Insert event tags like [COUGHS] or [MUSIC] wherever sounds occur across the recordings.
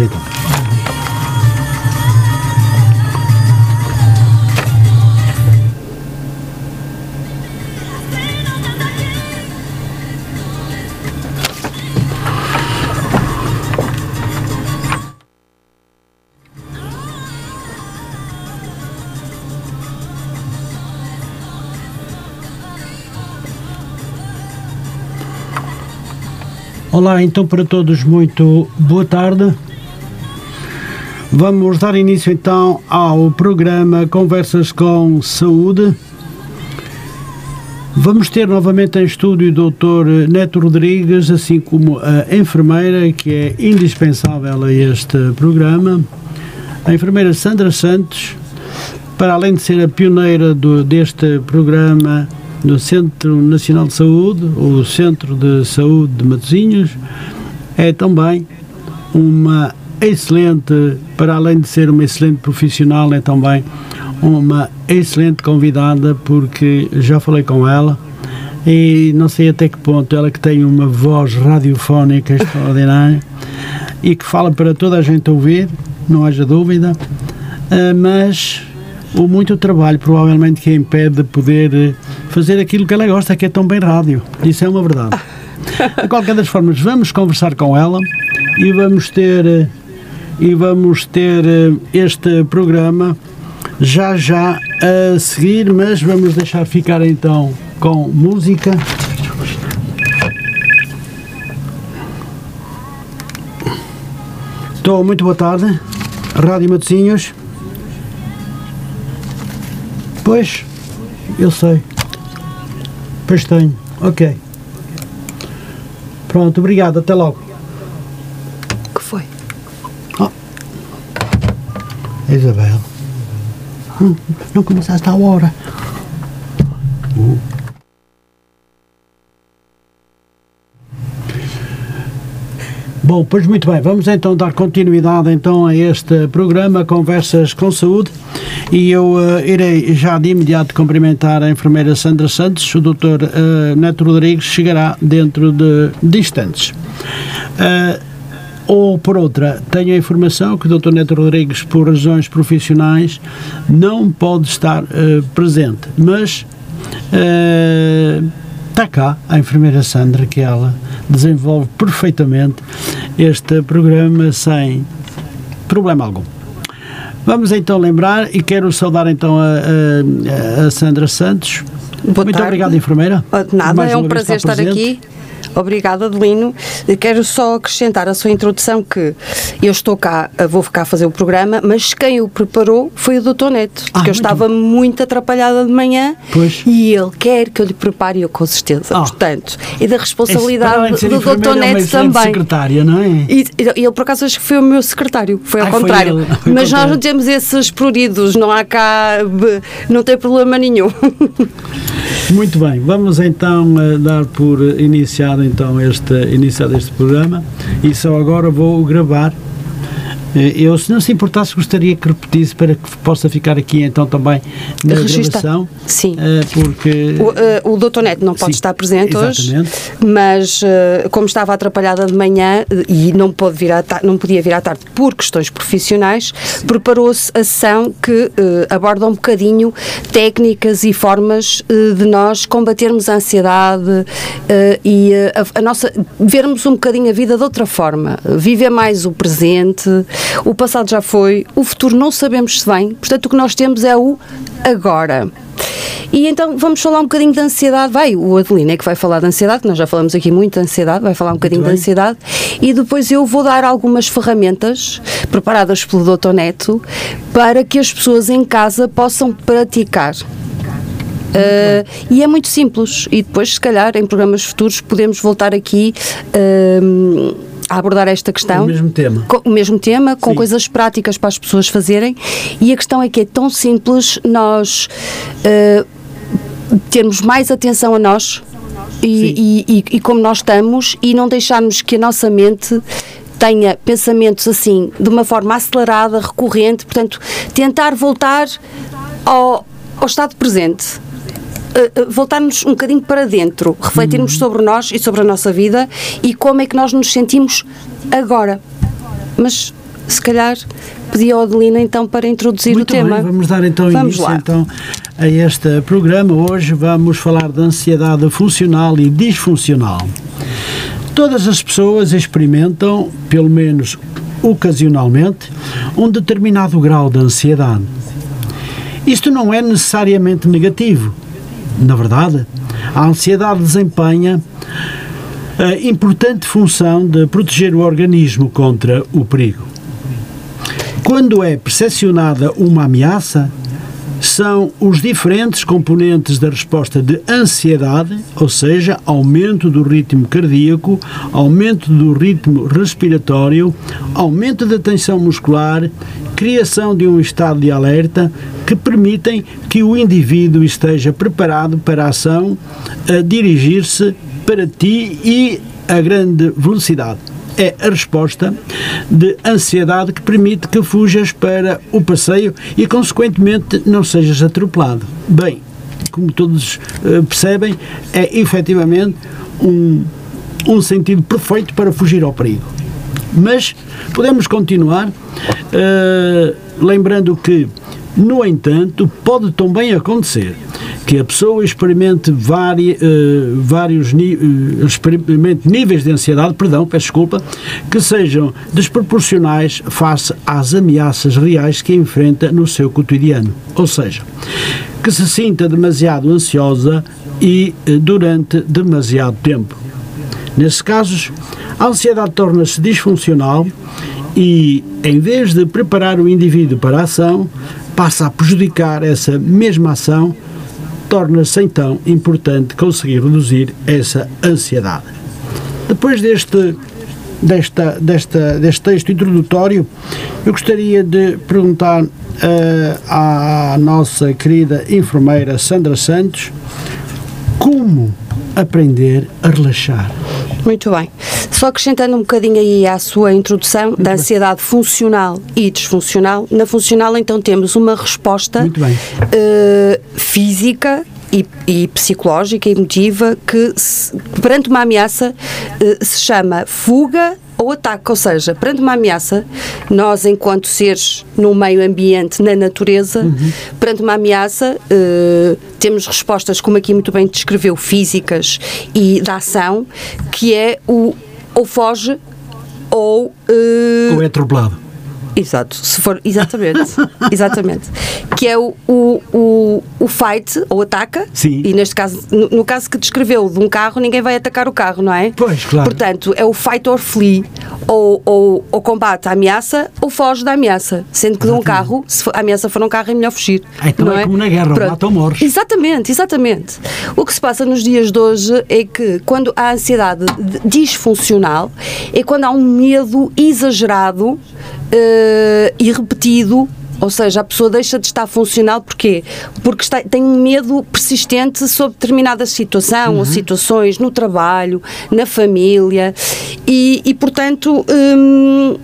Então. Olá, então para todos, muito boa tarde. Vamos dar início então ao programa Conversas com Saúde. Vamos ter novamente em estúdio o Dr. Neto Rodrigues, assim como a enfermeira, que é indispensável a este programa, a enfermeira Sandra Santos, para além de ser a pioneira do, deste programa do Centro Nacional de Saúde, o Centro de Saúde de Matosinhos, é também uma excelente, para além de ser uma excelente profissional, é também uma excelente convidada, porque já falei com ela e não sei até que ponto ela que tem uma voz radiofónica extraordinária e que fala para toda a gente ouvir, não haja dúvida, ah, mas o muito trabalho provavelmente que a impede de poder eh, fazer aquilo que ela gosta, que é tão bem rádio. Isso é uma verdade. De qualquer das formas, vamos conversar com ela e vamos ter eh, e vamos ter eh, este programa já já a seguir, mas vamos deixar ficar então com música. Estou, muito boa tarde. Rádio Matosinhos. Pois, eu sei. Pois tenho. Ok. Pronto, obrigado. Até logo. que foi? Isabel. Não começaste à hora. Bom, pois muito bem, vamos então dar continuidade então a este programa Conversas com Saúde e eu eh, irei já de imediato cumprimentar a enfermeira Sandra Santos, o Dr. eh, Neto Rodrigues chegará dentro de, de instantes. Ou por outra, tenho a informação que o Dr. Neto Rodrigues, por razões profissionais, não pode estar eh, presente, mas eh, está cá a enfermeira Sandra, que ela desenvolve perfeitamente este programa sem problema algum. Vamos então lembrar e quero saudar então a, a- a Sandra Santos. Boa Muito tarde. obrigado, enfermeira. Ah, de Nada, Mais é um prazer estar presente. aqui. Obrigada, Adelino. Quero só acrescentar a sua introdução que eu estou cá, ah, vou ficar a fazer o programa, mas quem o preparou foi o Dr. Neto, Ah, porque eu estava muito atrapalhada de manhã Pois. e ele quer que eu lhe prepare, eu com certeza. Ah. Portanto, e da responsabilidade de ser do Dr. é Neto excelente também. secretária, não é? E, ele, por acaso, acho que foi o meu secretário, foi ao Ai, foi contrário. ele, foi ao Mas nós contrário. não temos esses pruridos, não há cá, não tem problema nenhum. Muito bem, vamos então eh, dar por iniciado então este iniciado este programa e só agora vou gravar. Eh, Eu, se não se importasse, gostaria que repetisse para que possa ficar aqui então também na Regista- gravação. Sim. eh, porque O, eh, o Dr. Neto não pode Sim, estar presente exatamente. hoje, mas como estava atrapalhada de manhã e não, pôde vir à não podia vir à tarde por questões profissionais, preparou-se a sessão que eh, aborda um bocadinho técnicas e formas de nós combatermos a ansiedade e a, a nossa vermos um bocadinho a vida de outra forma, viver mais o presente, o passado já foi, o futuro não sabemos se vem, portanto o que nós temos é o agora. E então vamos falar um bocadinho de ansiedade. Vai, o Adelino é que vai falar de ansiedade, nós já falamos aqui muito de ansiedade, vai falar um bocadinho de ansiedade. E depois eu vou dar algumas ferramentas preparadas pelo Dr. Neto para que as pessoas em casa possam praticar. Uh, e é muito simples. E depois, se calhar, em programas futuros, podemos voltar aqui uh, a abordar esta questão. O mesmo tema. Com- o mesmo tema, com Sim. coisas práticas para as pessoas fazerem. E a questão é que é tão simples nós uh, termos mais atenção a nós e, e- e- e como nós estamos e não deixarmos que a nossa mente tenha pensamentos assim de uma forma acelerada, recorrente, portanto, tentar voltar ao, ao estado presente. Uh, uh, voltarmos um bocadinho para dentro, refletirmos sobre nós e sobre a nossa vida e como é que nós nos sentimos agora. Mas se calhar pedi ao Adelina então para introduzir Muito o tema. Bem, vamos dar então vamos início lá. então, a este programa. Hoje vamos falar da ansiedade funcional e disfuncional. Todas as pessoas experimentam, pelo menos ocasionalmente, um determinado grau de ansiedade. Isto não é necessariamente negativo. Na verdade, a ansiedade desempenha a importante função de proteger o organismo contra o perigo. Quando é percepcionada uma ameaça, são os diferentes componentes da resposta de ansiedade, ou seja, aumento do ritmo cardíaco, aumento do ritmo respiratório, aumento da tensão muscular, criação de um estado de alerta que permitem que o indivíduo esteja preparado para a ação a dirigir-se para ti e a grande velocidade é a resposta de ansiedade que permite que fujas para o passeio e, consequentemente, não sejas atropelado. Bem, como todos uh, percebem, é efetivamente um, um sentido perfeito para fugir ao perigo. Mas podemos continuar, uh, lembrando que, no entanto, pode também acontecer que a pessoa experimente vari, uh, vários uh, experimente níveis de ansiedade, perdão, peço desculpa, que sejam desproporcionais face às ameaças reais que enfrenta no seu cotidiano. Ou seja, que se sinta demasiado ansiosa e uh, durante demasiado tempo. Nesses casos, a ansiedade torna-se disfuncional e, em vez de preparar o indivíduo para a ação, passa a prejudicar essa mesma ação torna-se então importante conseguir reduzir essa ansiedade. Depois deste, desta, desta, deste texto introdutório, eu gostaria de perguntar uh, à nossa querida enfermeira Sandra Santos como aprender a relaxar. Muito bem. Só acrescentando um bocadinho aí à sua introdução Muito da ansiedade bem. funcional e disfuncional. Na funcional, então, temos uma resposta uh, física e, e, psicológica, emotiva, que se, perante uma ameaça uh, se chama fuga ou ataque, ou seja, perante uma ameaça, nós, enquanto seres no meio ambiente, na natureza, uhum. perante uma ameaça, uh, temos respostas, como aqui muito bem descreveu, físicas e da ação, que é o ou foge ou. Uh, ou é atropelado. Exato, se for, exatamente, [LAUGHS] exatamente. Que é o, o, o, o fight, ou ataca, Sim. e neste caso, no, no, caso que descreveu de um carro, ninguém vai atacar o carro, não é? Pois, claro. Portanto, é o fight or flee, ou, ou, ou combate a ameaça, ou foge da ameaça. Sendo que de um carro, se a ameaça for um carro, é melhor fugir. Então não é, é como na guerra, Pronto. mata ou morres. Exatamente, exatamente. O que se passa nos dias de hoje é que quando há ansiedade disfuncional, é quando há um medo exagerado uh, e repetido ou seja, a pessoa deixa de estar funcional porquê? Porque está, tem um medo persistente sobre determinada situação uhum. ou situações no trabalho, na família e, e portanto. Hum,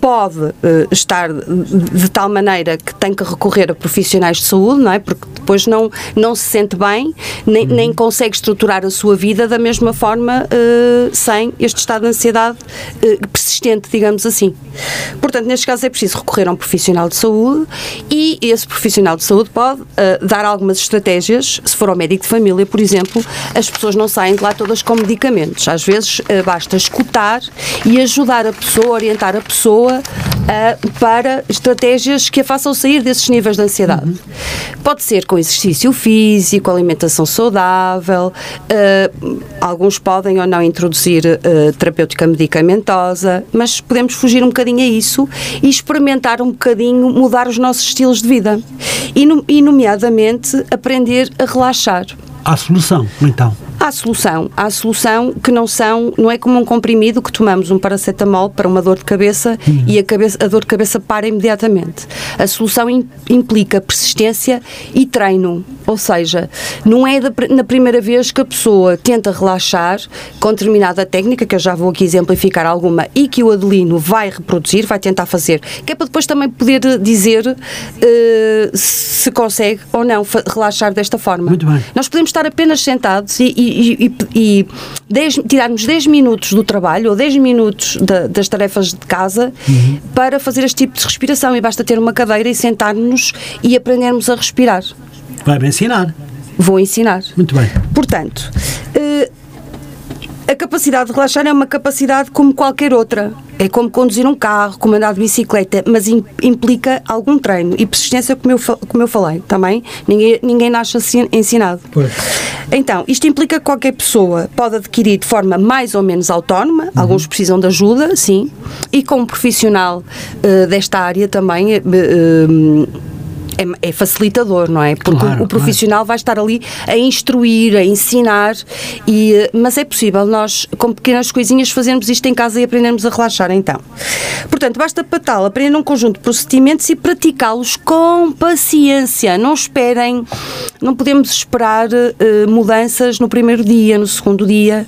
pode uh, estar de, tal maneira que tem que recorrer a profissionais de saúde, não é? Porque depois não, não se sente bem, nem, uhum. nem consegue estruturar a sua vida da mesma forma uh, sem este estado de ansiedade uh, persistente, digamos assim. Portanto, neste caso é preciso recorrer a um profissional de saúde e esse profissional de saúde pode dar algumas estratégias, se for ao médico de família, por exemplo, as pessoas não saem de lá todas com medicamentos. Às vezes basta escutar e ajudar a pessoa, orientar a pessoa pessoa uh, para estratégias que a façam sair desses níveis de ansiedade. Uhum. Pode ser com exercício físico, alimentação saudável, uh, alguns podem ou não introduzir uh, terapêutica medicamentosa, mas podemos fugir um bocadinho a isso e experimentar um bocadinho mudar os nossos estilos de vida. E, no, e nomeadamente, aprender a relaxar. Há solução, então? Há solução. Há solução que não são, não é como um comprimido que tomamos um paracetamol para uma dor de cabeça uhum. e a, cabeça, a dor de cabeça para imediatamente. A solução implica persistência e treino. Ou seja, não é da, na primeira vez que a pessoa tenta relaxar com determinada técnica, que eu já vou aqui exemplificar alguma, e que o Adelino vai reproduzir, vai tentar fazer, que é para depois também poder dizer uh, se consegue ou não relaxar desta forma. Muito bem. Nós podemos estar apenas sentados e, e e, e, e dez, tirarmos 10 minutos do trabalho ou 10 minutos da, das tarefas de casa uhum. para fazer este tipo de respiração. E basta ter uma cadeira e sentar-nos e aprendermos a respirar. Vai-me ensinar. Vou ensinar. Muito bem. Portanto, uh, a capacidade de relaxar é uma capacidade como qualquer outra. É como conduzir um carro, como andar de bicicleta, mas implica algum treino e persistência, como eu, como eu falei também. Ninguém, ninguém nasce assim ensinado. Pois. Então, isto implica que qualquer pessoa pode adquirir de forma mais ou menos autónoma, uhum. alguns precisam de ajuda, sim, e como profissional uh, desta área também. Uh, é, é facilitador, não é? Porque claro, o, o, profissional claro. vai estar ali a instruir, a ensinar, e, mas é possível nós, com pequenas coisinhas, fazermos isto em casa e aprendermos a relaxar então. Portanto, basta para tal aprender um conjunto de procedimentos e praticá-los com paciência. Não esperem, não podemos esperar uh, mudanças no primeiro dia, no segundo dia.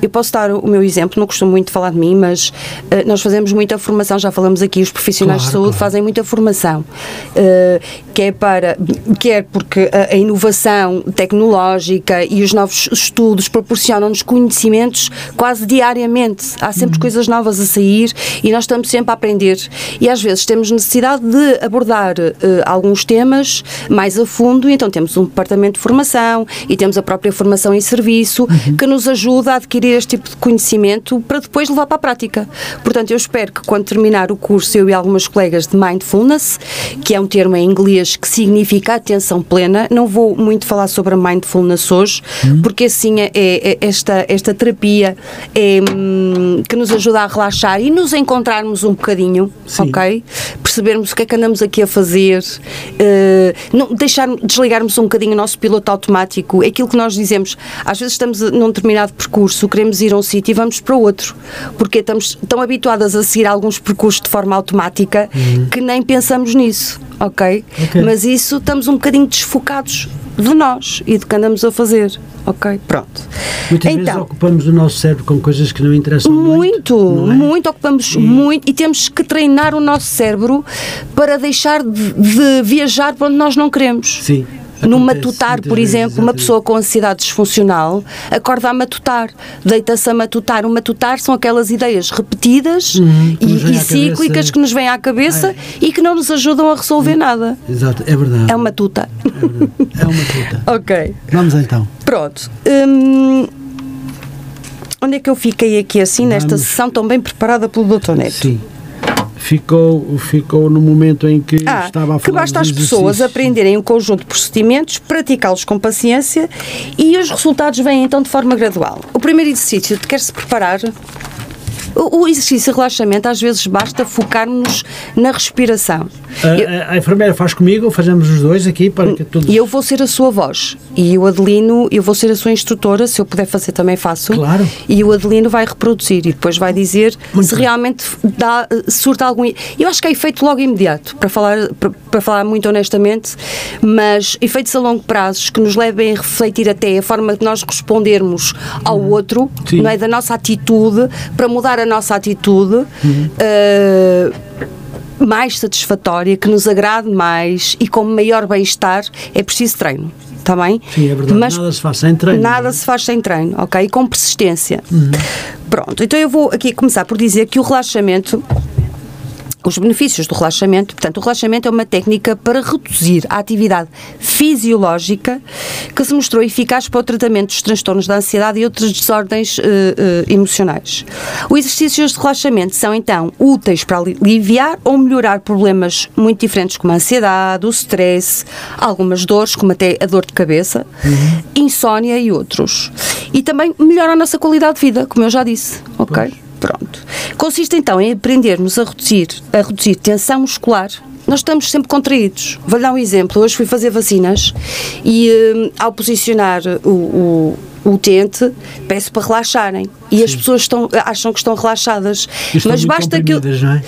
Eu posso dar o meu exemplo, não costumo muito falar de mim, mas uh, nós fazemos muita formação, já falamos aqui, os profissionais claro, de saúde claro. fazem muita formação, uh, quer para, quer porque a, a, inovação tecnológica e os novos estudos proporcionam-nos conhecimentos quase diariamente. Há sempre uhum. coisas novas a sair e nós estamos sempre a aprender. E às vezes temos necessidade de abordar uh, alguns temas mais a fundo, então temos um departamento de formação e temos a própria formação em serviço uhum. que nos ajuda a adquirir este tipo de conhecimento para depois levar para a prática. Portanto, eu espero que quando terminar o curso, eu e algumas colegas de Mindfulness, que é um termo em inglês que significa atenção plena, não vou muito falar sobre a Mindfulness hoje, hum. porque assim é, é, esta, esta terapia é, hum, que nos ajuda a relaxar e nos encontrarmos um bocadinho, Sim. ok? Percebermos o que é que andamos aqui a fazer, uh, não, deixar, desligarmos um bocadinho o nosso piloto automático, é aquilo que nós dizemos, às vezes estamos num determinado percurso percurso, queremos ir a um sítio e vamos para outro, porque estamos tão habituadas a seguir alguns percursos de forma automática uhum. que nem pensamos nisso, ok? okay? Mas isso estamos um bocadinho desfocados de nós e do que andamos a fazer. Ok, pronto. Muitas então, vezes ocupamos o nosso cérebro com coisas que não interessam muito. Muito, é? muito, ocupamos e... muito e temos que treinar o nosso cérebro para deixar de, de viajar para onde nós não queremos. Sim. No matutar, por exemplo, uma pessoa com ansiedade disfuncional acorda a matutar, deita-se a matutar. O matutar são aquelas ideias repetidas uhum, e, e cíclicas que nos vêm à cabeça é. e que não nos ajudam a resolver uhum. nada. Exato, é verdade. É uma tuta. É, é uma tuta. [LAUGHS] ok. Vamos então. Pronto. Hum, onde é que eu fiquei aqui assim, Vamos. nesta sessão tão bem preparada pelo Dr. Neto? Sim ficou, ficou no momento em que ah, estava a falar que basta as pessoas aprenderem um conjunto de procedimentos, praticá-los com paciência e os resultados vêm então de forma gradual. O primeiro exercício, quer-se preparar o, exercício de relaxamento, às vezes, basta focarmos na respiração. A, eu, a, enfermeira faz comigo, fazemos os dois aqui para que tudo. E eu vou ser a sua voz. E o Adelino, eu vou ser a sua instrutora, se eu puder fazer também faço. Claro. E o Adelino vai reproduzir e depois vai dizer Muito se bem. realmente dá, surta algum. Eu acho que é efeito logo imediato, para falar, para, para falar muito honestamente, mas efeitos a longo prazo que nos levem a refletir até a forma de nós respondermos ao uhum. outro, Sim. não é? Da nossa atitude, para mudar a a nossa atitude uhum. uh, mais satisfatória, que nos agrade mais e com maior bem-estar, é preciso treino. Está bem? Sim, é verdade. Mas nada se faz sem treino. Nada se faz sem treino, ok? E com persistência. Uhum. Pronto, então eu vou aqui começar por dizer que o relaxamento os benefícios do relaxamento. Portanto, o relaxamento é uma técnica para reduzir a atividade fisiológica que se mostrou eficaz para o tratamento dos transtornos da ansiedade e outras desordens uh, uh, emocionais. Os exercícios de relaxamento são, então, úteis para aliviar ou melhorar problemas muito diferentes como a ansiedade, o stress, algumas dores, como até a dor de cabeça, uhum. insónia e outros. E também melhora a nossa qualidade de vida, como eu já disse, ok? Pois. Pronto. Consiste então em aprendermos a reduzir, a reduzir tensão muscular nós estamos sempre contraídos. Vou dar um exemplo. Hoje fui fazer vacinas e uh, ao posicionar o, o, o utente, peço para relaxarem. E Sim. as pessoas estão, acham que estão relaxadas. Estão mas basta que. Eu, não é?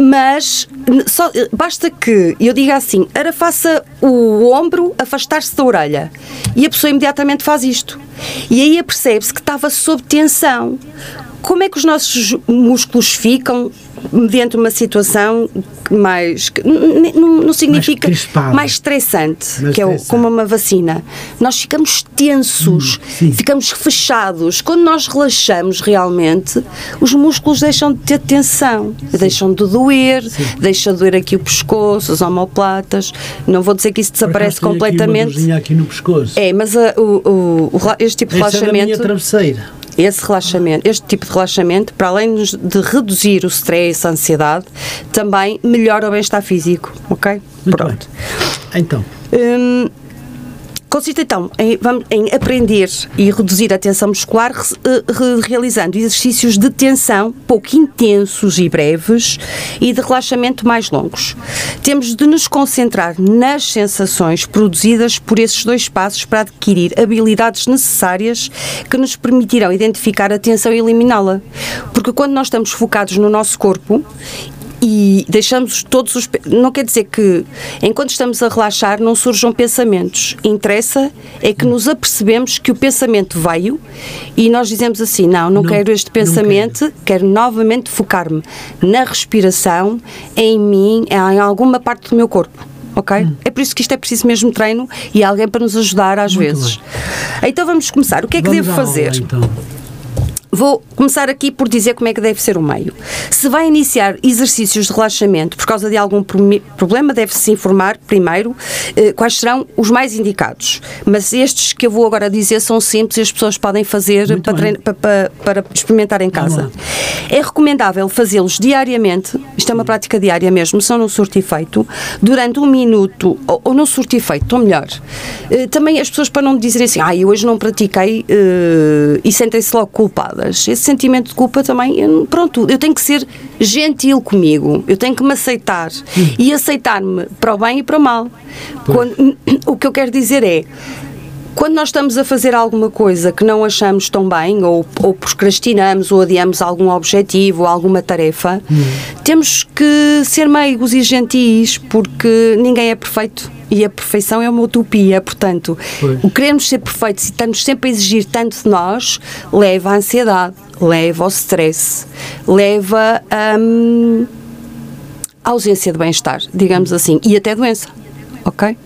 Mas só, basta que eu diga assim: era faça o ombro afastar-se da orelha. E a pessoa imediatamente faz isto. E aí apercebe-se que estava sob tensão como é que os nossos músculos ficam mediante uma situação mais não, não significa mais, mais estressante, mais que é estressante. como uma vacina. Nós ficamos tensos, Hum, ficamos fechados. Quando nós relaxamos realmente, os músculos deixam de ter tensão, deixam de doer, deixa de doer aqui o pescoço, os omoplatas. Não vou dizer que isso desaparece completamente. Aqui, aqui no pescoço. É, mas a- o, o- o este tipo de Essa é da minha relaxamento travesseira. Esse relaxamento, este tipo de relaxamento, para além de reduzir o stress, a ansiedade, também melhora o bem-estar físico, ok? Muito Pronto. bem. Então, Hum, consiste então em, vamos- em aprender e reduzir a tensão muscular eh, re- realizando exercícios de tensão pouco intensos e breves e de relaxamento mais longos. Temos de nos concentrar nas sensações produzidas por esses dois passos para adquirir habilidades necessárias que nos permitirão identificar a tensão e eliminá-la. Porque quando nós estamos focados no nosso corpo e deixamos todos os. Não quer dizer que enquanto estamos a relaxar não surjam pensamentos. Interessa é que nos apercebemos que o pensamento veio e nós dizemos assim: não, não, Não, quero este pensamento, quero. novamente focar-me na respiração, em mim, em alguma parte do meu corpo. Ok? Hum. É por isso que isto é preciso mesmo treino e alguém para nos ajudar às Muito vezes. Então vamos começar. O que é que vamos devo à aula, fazer? então. Vou começar aqui por dizer como é que deve ser o meio. Se vai iniciar exercícios de relaxamento por causa de algum problema, deve-se informar primeiro eh, quais serão os mais indicados. Mas estes que eu vou agora dizer são simples e as pessoas podem fazer para, bem. trein- pa- pa- para experimentar em casa. É recomendável fazê-los diariamente, isto é uma prática diária mesmo, se não surte efeito, durante um minuto, ou, ou não surte efeito, ou melhor. Eh, também as pessoas para não dizerem assim, ah, eu hoje não pratiquei eh, e sentem-se logo culpadas. Esse sentimento de culpa também, eu- pronto, eu tenho que ser gentil comigo, eu tenho que me aceitar. E aceitar-me para o bem e para o mal. Quando- [CLEARS THROAT] o que eu quero dizer é, quando nós estamos a fazer alguma coisa que não achamos tão bem, ou, ou procrastinamos, ou adiamos algum objetivo, ou alguma tarefa, temos que ser meigos e gentis, porque ninguém é perfeito. E a perfeição é uma utopia, portanto, Pois. o queremos ser perfeitos e estamos sempre a exigir tanto de nós, leva à ansiedade, leva ao stress, leva hum, à ausência de bem-estar, digamos assim, e até doença, ok?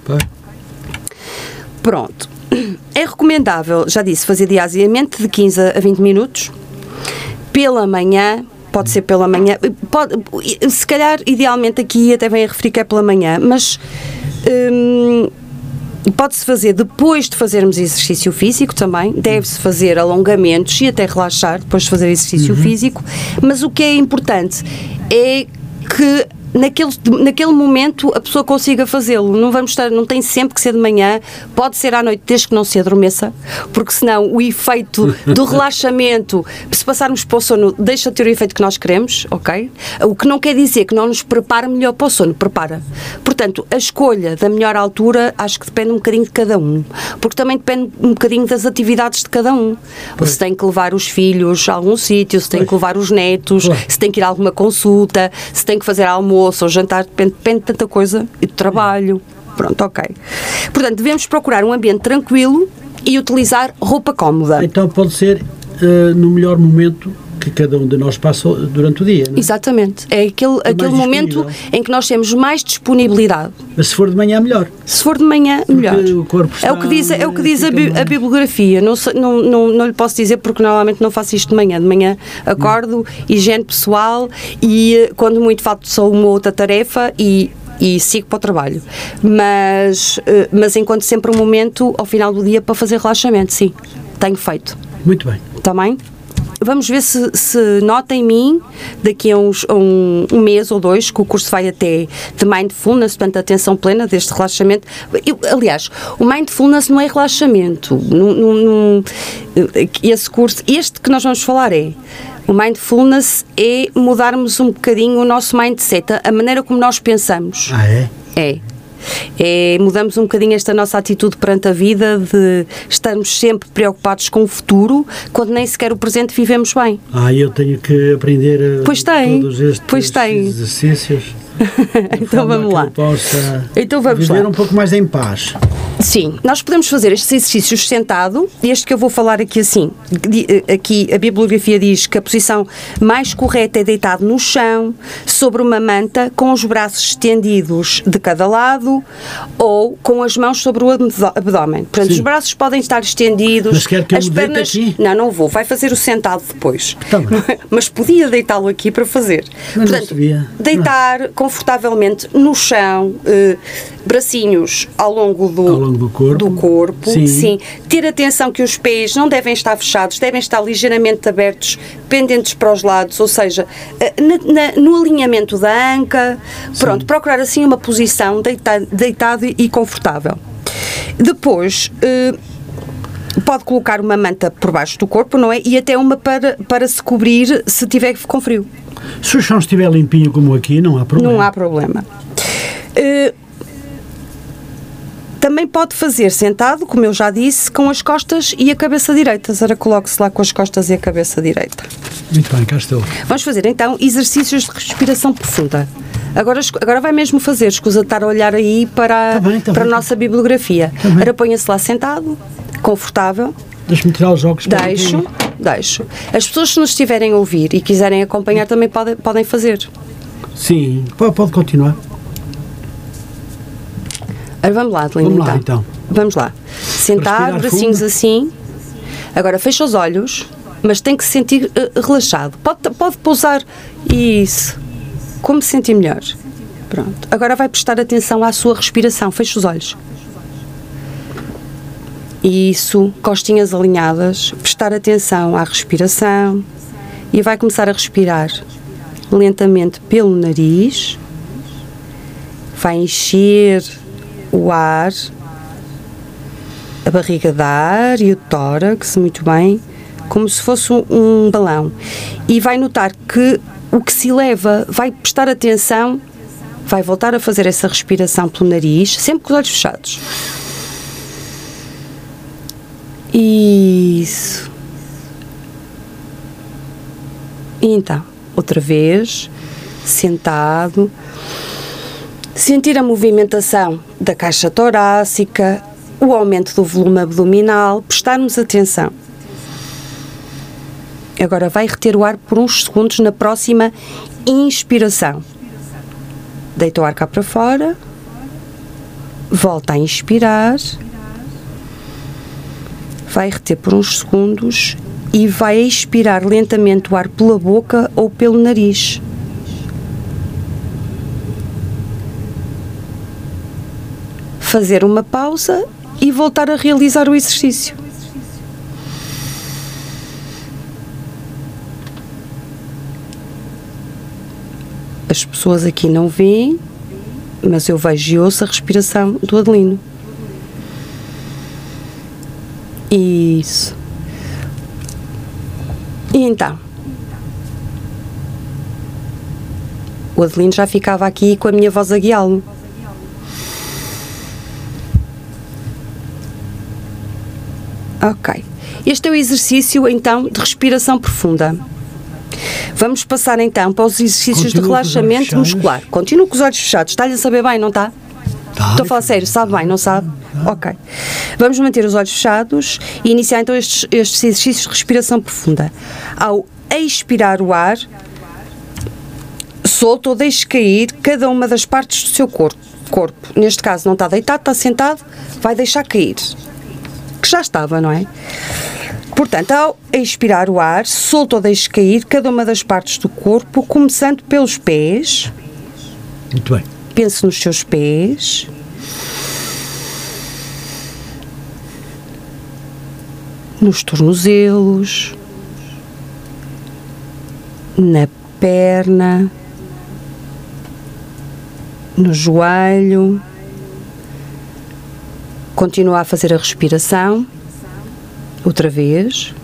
Pronto. É recomendável, já disse, fazer diariamente de 15 a 20 minutos. Pela manhã, pode ser pela manhã. Pode, se calhar, idealmente, aqui até vem a referir que é pela manhã, mas. hum, Pode-se fazer depois de fazermos exercício físico também, deve-se fazer alongamentos e até relaxar depois de fazer exercício físico, mas o que é importante é que naquele, naquele momento a pessoa consiga fazê-lo. Não vamos estar, não tem sempre que ser de manhã, pode ser à noite, desde que não se adormeça, porque senão o efeito do [LAUGHS] relaxamento, se passarmos para o sono, deixa de ter o efeito que nós queremos, ok? O que não quer dizer que não nos prepara melhor para o sono, prepara. Portanto, a escolha da melhor altura acho que depende um bocadinho de cada um, porque também depende um bocadinho das atividades de cada um. Se tem que levar os filhos a algum sítio, se tem que levar os netos, Pois. se tem que ir a alguma consulta, se tem que fazer almoço ou jantar, depende, depende de tanta coisa e do trabalho. Pronto, ok. Portanto, devemos procurar um ambiente tranquilo e utilizar roupa cómoda. Então pode ser eh, no melhor momento que cada um de nós passa durante o dia. Não é? Exatamente. É aquele, aquele momento em que nós temos mais disponibilidade. Mas se for de manhã, melhor. Se for de manhã, melhor. o corpo é o que diz, está- é o que diz a, bi- a bibliografia. Não, não, não, não lhe posso dizer porque normalmente não faço isto de manhã. De manhã acordo, higiene pessoal e eh, quando muito faço só uma outra tarefa e e sigo para o trabalho. Mas, eh, mas enquanto sempre um momento ao final do dia para fazer relaxamento, sim, tenho feito. Muito bem. Também? Vamos ver se, se nota em mim, daqui a, uns, a um, um mês ou dois, que o curso vai até de mindfulness, portanto, atenção plena deste relaxamento. Eu, aliás, o mindfulness não é relaxamento. Não- não- esse curso, este que nós vamos falar é. O mindfulness é mudarmos um bocadinho o nosso mindset, a- a maneira como nós pensamos. Ah, é? É. É, mudamos um bocadinho esta nossa atitude perante a vida de estarmos sempre preocupados com o futuro, quando nem sequer o presente vivemos bem. Ah, eu tenho que aprender eh, Pois tem, todos estes pois tem. exercícios. [LAUGHS] então vamos lá. Então vamos viver lá. um pouco mais em paz. Sim, nós podemos fazer estes exercícios sentado, este que eu vou falar aqui assim. Eh, aqui a bibliografia diz que a posição mais correta é deitado no chão, sobre uma manta, com os braços estendidos de cada lado ou com as mãos sobre o abdômen. Portanto, Sim. os braços podem estar estendidos. Mas quer que eu as pernas. Aqui? Não, não vou. Vai fazer o sentado depois. Tá [LAUGHS] Mas podia deitá-lo aqui para fazer. Mas Portanto, deitar não. confortavelmente no chão, eh, bracinhos ao longo do, ao longo do corpo. Do corpo sim. sim. Ter atenção que os pés não devem estar fechados, devem estar ligeiramente abertos, pendentes para os lados, ou seja, eh, na, na, no alinhamento da anca. Sim. Pronto, procurar assim uma posição deitado, deitado e confortável. Depois. Eh, pode colocar uma manta por baixo do corpo, não é? E até uma para, para se cobrir se tiver com frio. Se o chão estiver limpinho como aqui, não há problema. Não há problema. Uh, também pode fazer sentado, como eu já disse, com as costas e a cabeça direita. Ora, coloque-se lá com as costas e a cabeça direita. Muito bem, cá estou. Vamos fazer então exercícios de respiração profunda. Agora, agora vai mesmo fazer, escusa de estar a olhar aí para, tá bem, tá para bem, a nossa bibliografia. Tá Ora, ponha-se lá sentado, confortável. Deixa-me tirar os óculos. Deixo, deixo. As pessoas que nos estiverem a ouvir e quiserem acompanhar também podem, podem fazer. Sim, pode, pode continuar. Ora, vamos lá, Adelina, vamos lá, então. Vamos lá. Sentar, bracinhos assim. Agora, fecha os olhos, mas tem que se sentir uh, relaxado. Pode, pode pousar. Isso. Como se sentir melhor. Pronto. Agora vai prestar atenção à sua respiração. Fecha os olhos. Isso, costinhas alinhadas, prestar atenção à respiração e vai começar a respirar lentamente pelo nariz. Vai encher o ar, a barriga de ar e o tórax, muito bem, como se fosse um balão. E vai notar que o que se leva vai prestar atenção, vai voltar a fazer essa respiração pelo nariz, sempre com os olhos fechados. Isso. Então, outra vez, sentado, sentir a movimentação da caixa torácica, o aumento do volume abdominal, prestarmos atenção. Agora vai reter o ar por uns segundos na próxima inspiração. Deita o ar cá para fora, volta a inspirar, vai reter por uns segundos e vai expirar lentamente o ar pela boca ou pelo nariz. Fazer uma pausa e voltar a realizar o exercício. As pessoas aqui não veem, mas eu vejo e ouço a respiração do Adelino. Isso. E então? O Adelino já ficava aqui com a minha voz a guiá-lo. Ok. Este é o exercício, então, de respiração profunda. Vamos passar então para os exercícios Continua de relaxamento muscular. Continua com os olhos fechados. Está-lhe a saber bem, não está? Tá. Estou a falar sério, sabe bem, não sabe? Tá. Ok. Vamos manter os olhos fechados e iniciar então estes, estes exercícios de respiração profunda. Ao expirar o ar, solta ou deixe cair cada uma das partes do seu corpo. corpo. Neste caso, não está deitado, está sentado, vai deixar cair que já estava, não é? Portanto, ao expirar o ar, solta ou deixe cair cada uma das partes do corpo, começando pelos pés. Muito bem. Pense nos seus pés. Nos tornozelos. Na perna. No joelho Continua a fazer a respiração. Outra vez.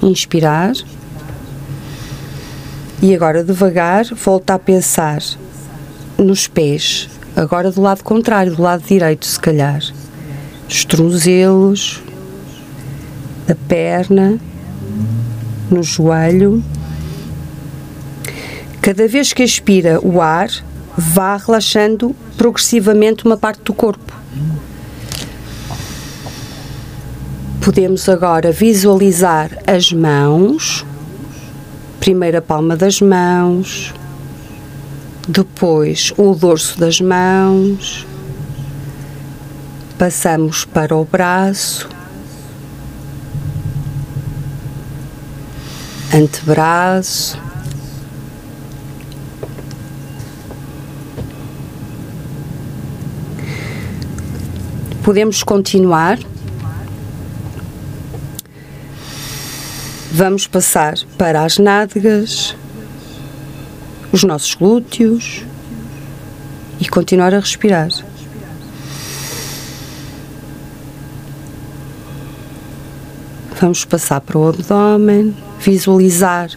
Inspirar. E agora, devagar, volta a pensar nos pés. Agora do lado contrário, do lado direito, se calhar. Dos tornozelos, da perna, no joelho. Cada vez que expira o ar, vá relaxando progressivamente uma parte do corpo Podemos agora visualizar as mãos, primeira palma das mãos, depois o dorso das mãos, passamos para o braço, antebraço, podemos continuar. Vamos passar para as nádegas, os nossos glúteos e continuar a respirar. Vamos passar para o abdômen, visualizar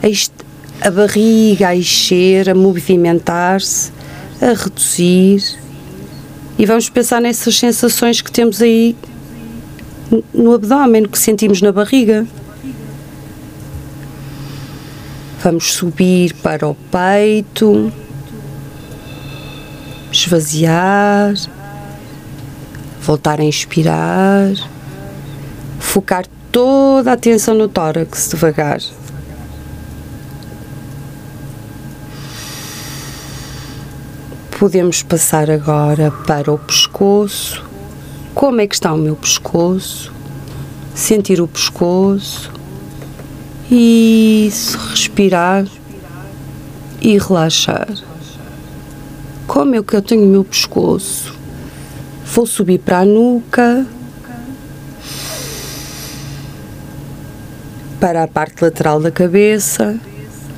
a, a barriga a encher, a movimentar-se, a reduzir. E vamos pensar nessas sensações que temos aí no abdômen, que sentimos na barriga. Vamos subir para o peito, esvaziar, voltar a inspirar, focar toda a atenção no tórax devagar. Podemos passar agora para o pescoço. Como é que está o meu pescoço? Sentir o pescoço. Isso, respirar e relaxar. Como é que eu tenho o meu pescoço? Vou subir para a nuca, para a parte lateral da cabeça,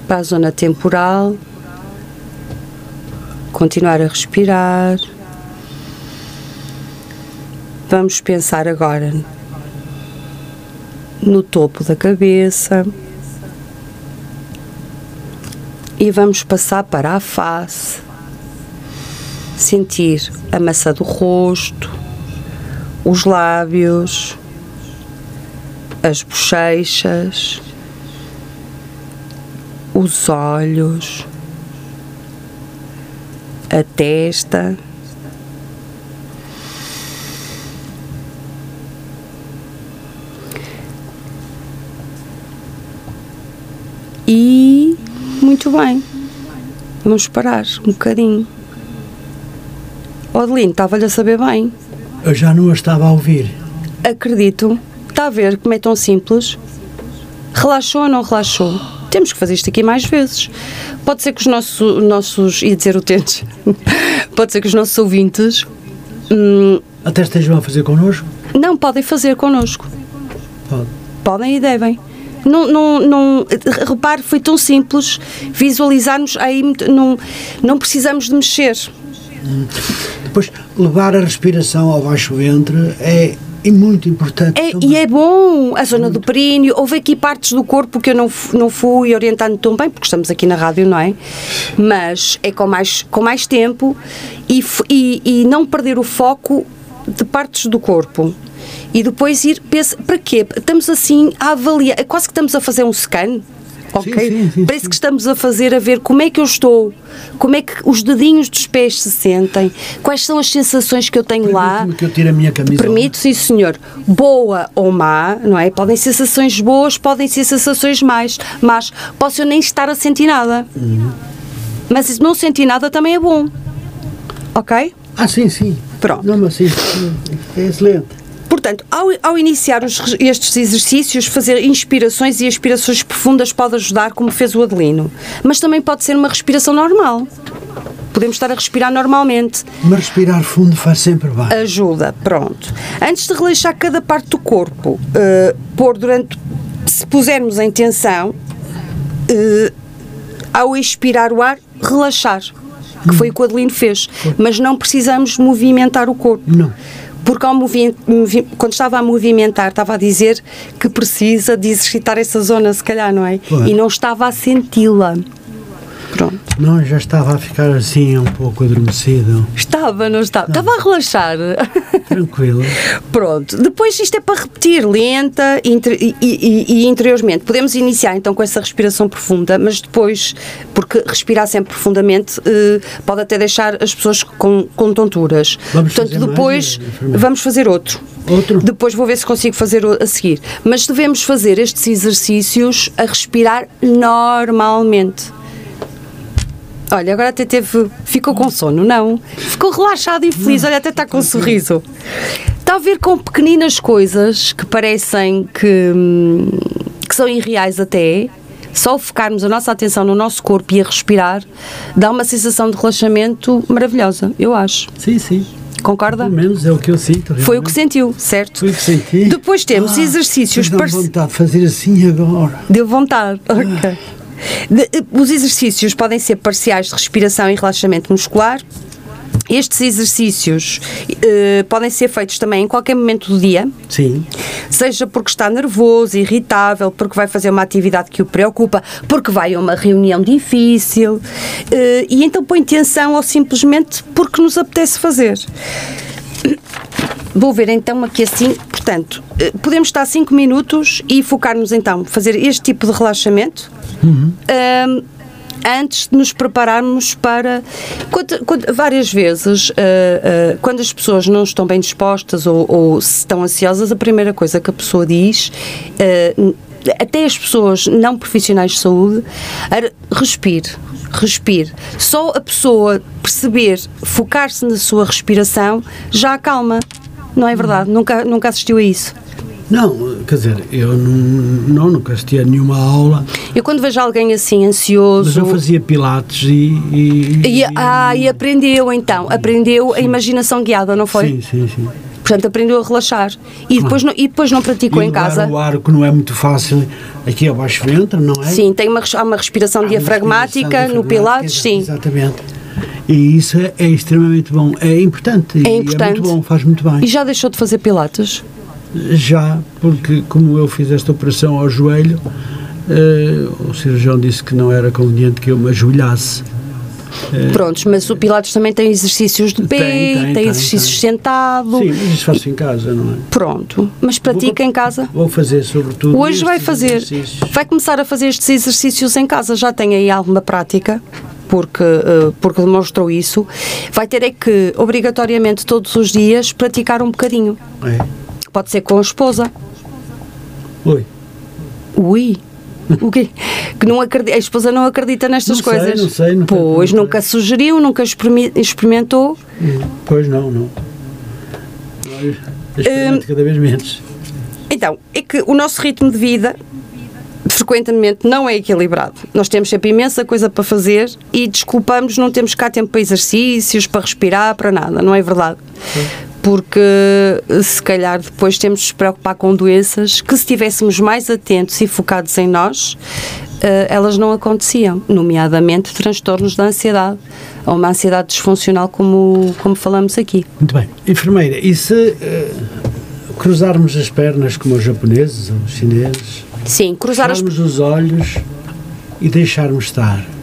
para a zona temporal. Continuar a respirar. Vamos pensar agora no topo da cabeça e vamos passar para a face, sentir a massa do rosto, os lábios as bochechas, os olhos, a testa. E muito bem, vamos parar um bocadinho. Odelino, estava-lhe a saber bem. Eu já não a estava a ouvir. Acredito. Está a ver como é tão simples? Relaxou ou não relaxou? Temos que fazer isto aqui mais vezes. Pode ser que os nossos, nossos ia dizer utentes, [LAUGHS] pode ser que os nossos ouvintes. Hum, Até estejam a fazer connosco? Não, podem fazer connosco. Pode. Podem e devem. Não, não, não, repare, foi tão simples visualizarmos aí, não, não precisamos de mexer. Depois, levar a respiração ao baixo ventre é é muito importante. É, e é bom a zona do períneo. Houve aqui partes do corpo que eu não, não fui orientando tão bem, porque estamos aqui na rádio, não é? Mas é com mais, com mais tempo e, e, e não perder o foco de partes do corpo. E depois ir, pensa, para quê? Estamos assim a avaliar, quase que estamos a fazer um scan ok? Sim, sim, sim, Parece que estamos a fazer a ver como é que eu estou, como é que os dedinhos dos pés se sentem, quais são as sensações que eu tenho lá. que eu tire a minha camisa. Permito, sim senhor. Boa ou má, não é? Podem ser sensações boas, podem ser sensações mais, mas posso eu nem estar a sentir nada. Uhum. Mas se não sentir nada também é bom. Ok? Ah, sim, sim. Pronto. Não, mas sim, é excelente. Portanto, ao, ao iniciar os, estes exercícios, fazer inspirações e expirações profundas pode ajudar, como fez o Adelino. Mas também pode ser uma respiração normal. Podemos estar a respirar normalmente. Mas respirar fundo faz sempre bem. Ajuda, pronto. Antes de relaxar cada parte do corpo, uh, pôr durante. Se pusermos a intenção, uh, ao expirar o ar, relaxar. Que foi o que o Adelino fez. Mas não precisamos movimentar o corpo. Não porque quando estava a movimentar, estava a dizer que precisa de exercitar essa zona, se calhar, não é? E não estava a senti-la. Pronto. Não, já estava a ficar assim um pouco adormecido. Estava, não estava? Estava a relaxar. Tranquilo. Pronto. Depois isto é para repetir lenta e, e- e interiormente. Podemos iniciar então com essa respiração profunda, mas depois, porque respirar sempre profundamente eh, pode até deixar as pessoas com, com tonturas. Vamos Portanto, fazer mais, depois enfermeira? vamos fazer outro. Outro? Depois vou ver se consigo fazer a seguir. Mas devemos fazer estes exercícios a respirar normalmente. Olha, agora até teve. Ficou com sono, não? Ficou relaxado e feliz, olha, até está com um sorriso. Está a ver com pequeninas coisas que parecem que, hum, que são irreais até. Só focarmos a nossa atenção no nosso corpo e a respirar dá uma sensação de relaxamento maravilhosa, eu acho. Sim, sim. Concorda? Pelo menos é o que eu sinto. Foi o que realmente. sentiu, certo? Foi o que senti. Depois temos Ah, exercícios parec- vontade de fazer assim agora. Deu vontade. [LAUGHS] Ok. De- eh, os exercícios podem ser parciais de respiração e relaxamento muscular. Estes exercícios eh, podem ser feitos também em qualquer momento do dia, Sim. seja porque está nervoso, irritável, porque vai fazer uma atividade que o preocupa, porque vai a uma reunião difícil, eh, e então põe tensão ou simplesmente porque nos apetece fazer. Vou ver então aqui assim, portanto, eh, podemos estar 5 minutos e focar-nos então, fazer este tipo de relaxamento ahm, antes de nos prepararmos para. quando- quando- várias vezes, ah, ah, quando as pessoas não estão bem dispostas ou, ou se estão ansiosas, a primeira coisa que a pessoa diz. ah, até as pessoas não profissionais de saúde, respire, respire. Só a pessoa perceber, focar-se na sua respiração, já acalma. Não é verdade? Nunca, nunca assistiu a isso. Não, quer dizer, eu não, não nunca assisti a nenhuma aula, Eu quando vejo alguém assim mas ansioso. eu fazia pilates e. e, E, ah, e aprendeu então, aprendeu a imaginação guiada, não foi? Sim, sim, sim. Portanto, aprendeu a relaxar. E depois não, e depois não praticou em casa? o ar que não é muito fácil aqui abaixo ventre, não é? Sim, tem uma, há uma respiração Há uma diafragmática respiração no Pilates, sim. Exatamente. E isso é, é extremamente bom, é importante. É importante. muito bom, faz muito bem. E já deixou de fazer Pilates? Já, porque como eu fiz esta operação ao joelho, eh, o cirurgião disse que não era conveniente que eu me ajoelhasse. Prontos, mas o Pilates também tem exercícios de pé, Tem, tem, tem, exercícios tem. sentado. Sim, isso faço em casa, não é? Pronto, mas pratica Vou- em casa. Vou fazer sobretudo. Hoje vai fazer, exercícios. vai começar a fazer estes exercícios em casa, já tem aí alguma prática, porque, eh, porque demonstrou isso. Vai ter é que, obrigatoriamente, todos os dias, praticar um bocadinho. É. Pode ser com a esposa. Oi. Ui! [LAUGHS] O quê? Que não acredita, a esposa não acredita nestas Não sei, coisas. não sei, nunca pois, perguntei. nunca sugeriu, nunca experimentou. Hum, Pois não, não. Experimento cada vez menos. Então, é que o nosso ritmo de vida frequentemente não é equilibrado. Nós temos sempre imensa coisa para fazer e desculpamos, não temos cá tempo para exercícios, para respirar, para nada, não é verdade? Porque se calhar depois temos de nos preocupar com doenças que se estivéssemos mais atentos e focados em nós, eh, elas não aconteciam, nomeadamente transtornos da ansiedade ou uma ansiedade disfuncional como, como falamos aqui. Muito bem. Enfermeira, e se eh, cruzarmos as pernas como os japoneses ou os chineses, Sim, cruzar as fecharmos os olhos e deixarmos estar?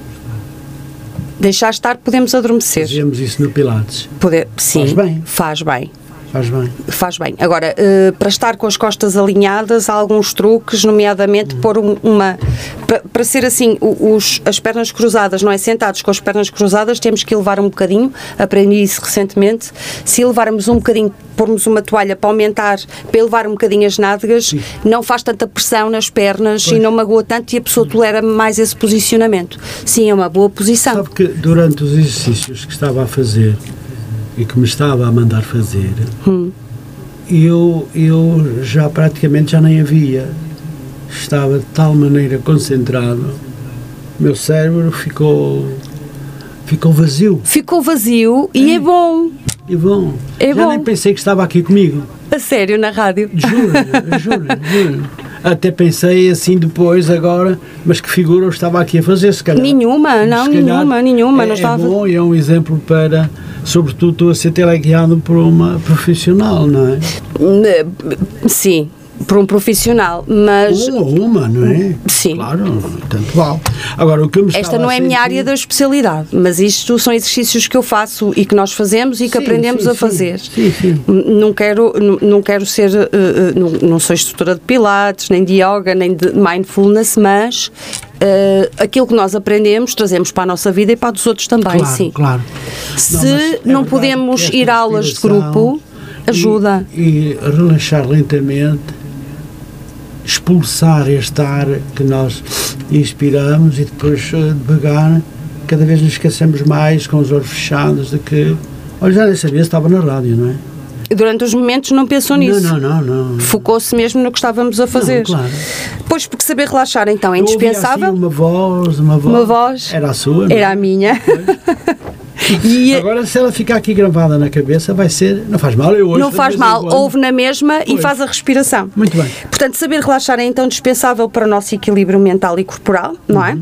Deixar estar, podemos adormecer. Fazíamos isso no Pilates. Poder, sim, Faz bem. Faz bem. Faz bem. Faz bem. Agora, eh, para estar com as costas alinhadas, há alguns truques, nomeadamente pôr um- uma. Para, para ser assim, os, as pernas cruzadas, não é? Sentados com as pernas cruzadas, temos que elevar um bocadinho. Aprendi isso recentemente. Se elevarmos um bocadinho, pormos uma toalha para aumentar, para elevar um bocadinho as nádegas, não faz tanta pressão nas pernas e não magoa tanto e a pessoa tolera mais esse posicionamento. Sim, é uma boa posição. Sabe que durante os exercícios que estava a fazer e que me estava a mandar fazer, Hum. eu, eu já praticamente já nem havia. Estava de tal maneira concentrado, meu cérebro ficou, ficou vazio. Ficou vazio e é bom. E bom, É já bom. nem pensei que estava aqui comigo. A sério, na rádio. Juro, [LAUGHS] juro, juro. Até pensei assim depois, agora, mas que figura eu estava aqui a fazer, se calhar. Nenhuma, não, nenhuma, nenhuma, É, não é estava- bom e é um exemplo para, sobretudo, a ser teleguiado por uma profissional, não é? Sim, por um profissional, mas ou uma, não é? Sim. Claro, tanto vale. Agora, o que eu me esta não é a minha área da especialidade, mas isto são exercícios que eu faço e que nós fazemos e que Sim, aprendemos sim, a fazer. Sim, sim. Não quero, não, quero ser, eh, eh, não, não sou instrutora de pilates, nem de yoga, nem de mindfulness, mas eh, aquilo que nós aprendemos trazemos para a nossa vida e para a dos outros também, Claro, sim. claro. Se Não, é não verdade podemos ir a aulas de grupo, ajuda. E, e relaxar lentamente, expulsar este ar que nós inspiramos e depois eh, devagar, cada vez nos esquecemos mais com os olhos fechados de que. Olha, já nem sabia se estava na rádio, não é? Durante os momentos não pensou nisso. Não, não, não. não. Focou-se mesmo no que estávamos a fazer. claro. Pois, porque saber relaxar então é Eu ouvia, indispensável. assim, uma voz, uma voz. Uma voz. Era a sua, não é? Era a minha. E [LAUGHS] Agora, se ela ficar aqui gravada na cabeça, vai ser. Não faz mal, eu hoje. não faz mal, ouve na mesma e Pois. faz a respiração. Muito bem. Portanto, saber relaxar é então dispensável para o nosso equilíbrio mental e corporal, não é?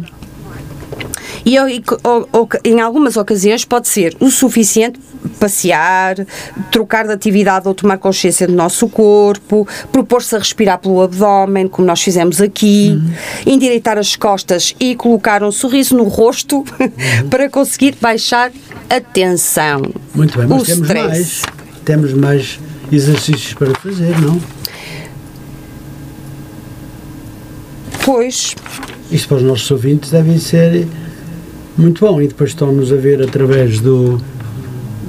E eu- e co- o- o- em algumas ocasiões pode ser o suficiente passear, trocar de atividade ou tomar consciência do nosso corpo, propor-se a respirar pelo abdômen, como nós fizemos aqui, endireitar as costas e colocar um sorriso no rosto [LAUGHS] para conseguir baixar a tensão. Muito bem, mas o temos stress. mais. Temos mais exercícios para fazer, não? Pois, Isto para os nossos ouvintes deve ser muito bom e depois estão-nos a ver através do,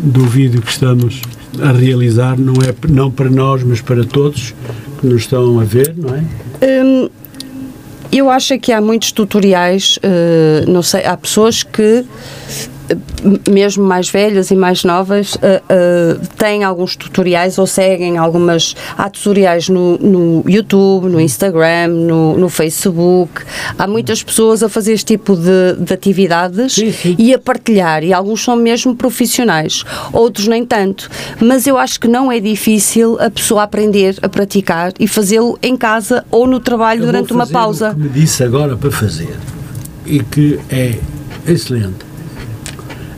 do vídeo que estamos a realizar, não é não para nós, mas para todos que nos estão a ver, não é? Hum, eu acho que há muitos tutoriais, eh, não sei, há pessoas que, mesmo mais velhas e mais novas, eh, eh, têm alguns tutoriais ou seguem algumas. Há tutoriais no, no YouTube, no Instagram, no, no Facebook. Há muitas pessoas a fazer este tipo de, de atividades Sim, sim. e a partilhar, e alguns são mesmo profissionais, outros nem tanto. Mas eu acho que não é difícil a pessoa aprender a praticar e fazê-lo em casa ou no trabalho Eu durante uma pausa. O que me disse agora para fazer e que é excelente.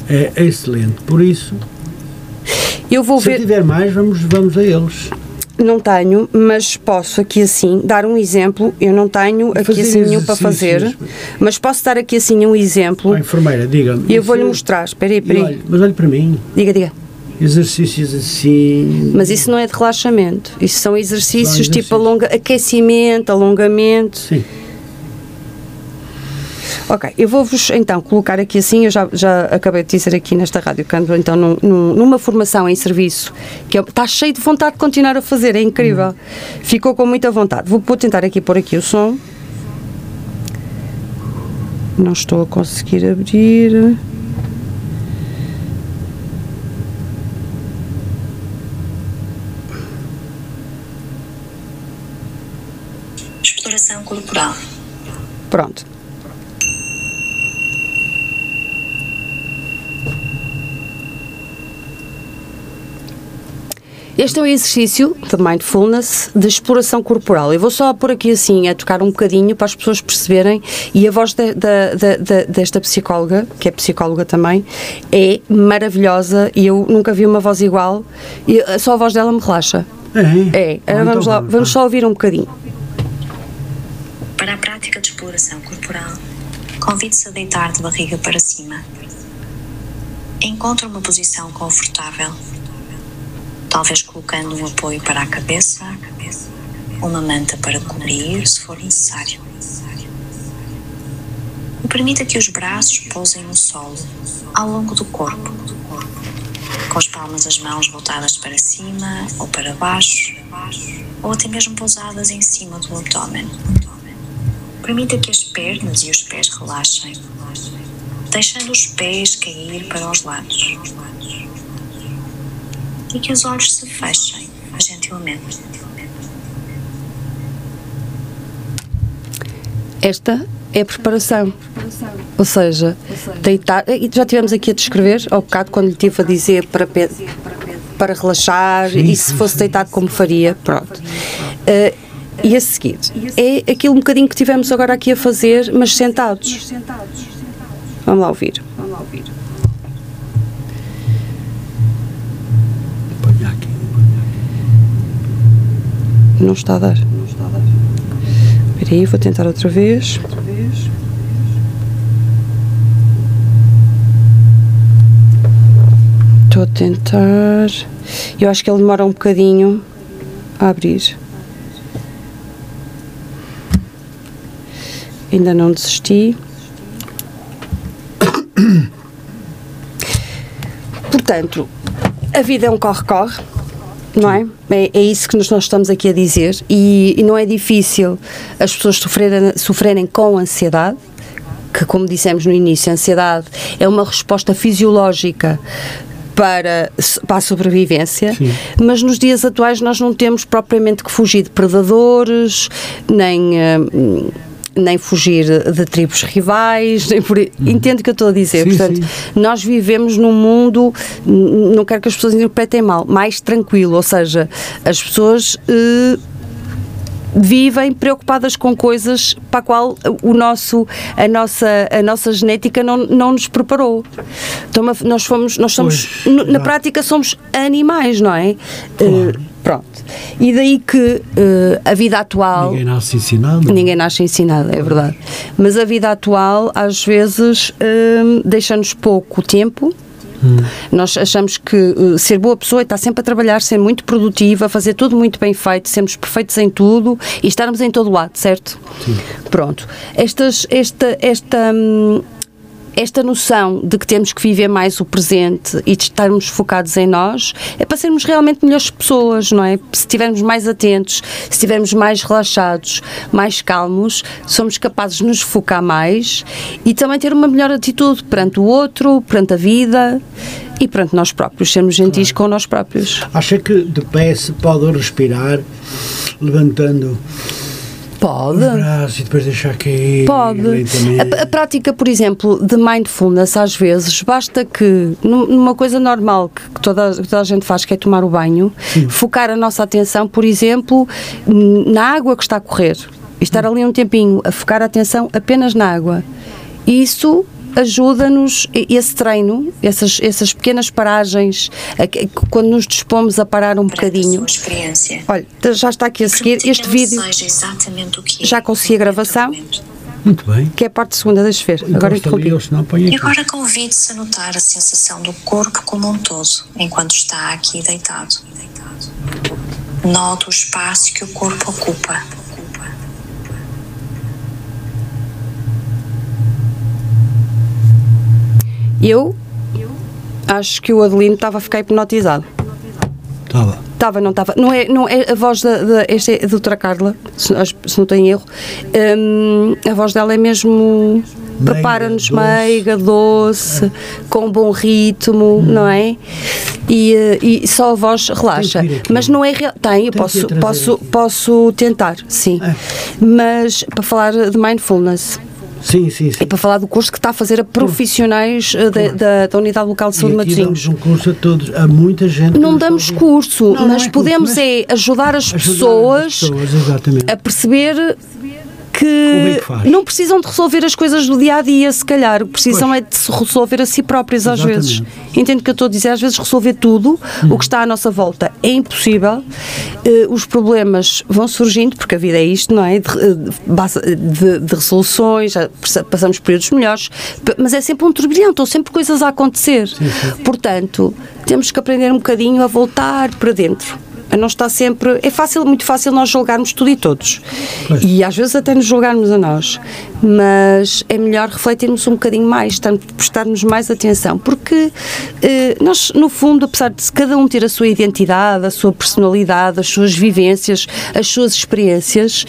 É excelente. Por isso, Eu vou se ver, tiver mais, vamos, vamos a eles. não tenho, mas posso aqui assim dar um exemplo. Eu não tenho aqui assim nenhum para fazer, mas posso dar aqui assim um exemplo Ó, enfermeira, diga-me. e eu vou-lhe isso- mostrar. Espera aí, espera aí. olhe, Mas olhe para mim. Diga, diga. Exercícios assim. Mas isso não é de relaxamento. Isso são exercícios, São exercícios. tipo alonga, aquecimento, alongamento. Sim. Ok, eu vou-vos então colocar aqui assim, eu já, já acabei de dizer aqui nesta rádio, que ando então num- num- numa formação em serviço, que é- está cheio de vontade de continuar a fazer, é incrível. Ficou com muita vontade. Vou, vou tentar aqui pôr aqui o som. Não estou a conseguir abrir. Exploração corporal. Pronto. Este é o exercício de mindfulness de exploração corporal. Eu vou só pôr aqui assim, a tocar um bocadinho para as pessoas perceberem. E a voz da- da- da- desta psicóloga, que é psicóloga também, é maravilhosa e eu nunca vi uma voz igual. E só a voz dela me relaxa. É. É, Ah, Agora vamos então lá, vamos só ouvir um bocadinho. Para a prática de exploração corporal, convide-se a deitar de barriga para cima. Encontre uma posição confortável, talvez colocando um apoio para a cabeça, uma manta para cobrir, se for necessário. E permita que os braços pousem no solo, ao longo do corpo, com as palmas das mãos voltadas para cima ou para baixo, ou até mesmo pousadas em cima do abdômen. Permita que as pernas e os pés relaxem, deixando os pés cair para os lados. E que os olhos se fechem gentilmente. Esta é a preparação. Ou seja, deitar. e Já tivemos aqui a descrever, ao bocado, quando lhe estive a dizer para, pe- para relaxar e se fosse deitado como faria, pronto. Eh, e a seguir, é aquilo um bocadinho que tivemos agora aqui a fazer, mas sentados. Vamos lá ouvir. Ponha aqui. Não está a dar. Espera aí, vou tentar outra vez. Estou a tentar. Eu acho que ele demora um bocadinho a abrir. Ainda não desisti. [COUGHS] Portanto, a vida é um corre-corre, não é? é? é? isso que nós estamos aqui a dizer. E, e não é difícil as pessoas sofrerem, sofrerem com ansiedade, que, como dissemos no início, a ansiedade é uma resposta fisiológica para, para a sobrevivência, Sim. mas nos dias atuais nós não temos propriamente que fugir de predadores, nem. Uh, nem fugir de tribos rivais, nem por... Hum. entende o que eu estou a dizer. Sim, Portanto, sim. nós vivemos num mundo, não quero que as pessoas interpretem mal, mais tranquilo, ou seja, as pessoas. Uh, vivem preocupadas com coisas para a qual o nosso, a, nossa, a nossa genética não, não nos preparou. Então, nós fomos, nós somos, pois, na prática, somos animais, não é? Claro. Uh, pronto. E daí que uh, a vida atual. Ninguém nasce ensinado. Ninguém nasce ensinado, é verdade. Mas a vida atual, às vezes, uh, deixa-nos pouco tempo Hum. Nós achamos que uh, ser boa pessoa é estar sempre a trabalhar, ser muito produtiva, fazer tudo muito bem feito, sermos perfeitos em tudo e estarmos em todo lado, certo? Sim. Pronto. Estas, esta, esta, hum, esta noção de que temos que viver mais o presente e de estarmos focados em nós é para sermos realmente melhores pessoas, não é? Se estivermos mais atentos, se estivermos mais relaxados, mais calmos, somos capazes de nos focar mais e também ter uma melhor atitude perante o outro, perante a vida e perante nós próprios, sermos gentis claro. com nós próprios. Acha que de pé se pode respirar levantando Pode. Os braços e depois deixar cair. Pode. A, a, prática, por exemplo, de mindfulness, às vezes, basta que, numa coisa normal que, que toda, que toda a gente faz, que é tomar o banho, Sim. focar a nossa atenção, por exemplo, na água que está a correr. E estar ali um tempinho a focar a atenção apenas na água. Isso ajuda-nos esse treino, essas, essas pequenas paragens, quando nos dispomos a parar um bocadinho. Olha, já está aqui a seguir este vídeo. Já consegui a gravação. Muito bem. Que é a parte segunda, deixa ver. Então, agora interrompi. E agora convido-se a notar a sensação do corpo como um todo, enquanto está aqui deitado. Note o espaço que o corpo ocupa Eu acho que o Adelino estava a ficar hipnotizado. Estava. Estava, não estava. Não é, não é a voz da, da esta é doutora Carla, se, se não tenho erro. Um, a voz dela é mesmo prepara-nos meiga, doce, com bom ritmo, hum. não é? E, eh, e só a voz relaxa. Mas não é real. Tem, eu posso, posso, posso tentar, sim. É. Mas para falar de mindfulness. Sim, sim, sim. E para falar do curso que está a fazer a profissionais eh, da, da, da, Unidade Local de Saúde de Matosinhos. damos um curso a todos, a muita gente. Não damos curso, não, mas não é podemos curso, mas é ajudar as ajudar pessoas, as pessoas a perceber que, é que não precisam de resolver as coisas do dia a dia, se calhar. Precisam pois. é de se resolver a si próprios, às Exatamente. vezes. Entendo o que eu estou a dizer? Às vezes, resolver tudo hum. o que está à nossa volta é impossível. Uh, os problemas vão surgindo, porque a vida é isto, não é? De, eh, de, de resoluções, passamos períodos melhores, mas é sempre um turbilhão, estão sempre coisas a acontecer. Sim, sim. Portanto, temos que aprender um bocadinho a voltar para dentro não está sempre. É fácil, muito fácil nós julgarmos tudo e todos. Pois. E às vezes até nos julgarmos a nós. Mas é melhor refletirmos um bocadinho mais, prestarmos mais atenção. Porque eh, nós, no fundo, apesar de cada um ter a sua identidade, a sua personalidade, as suas vivências, as suas experiências,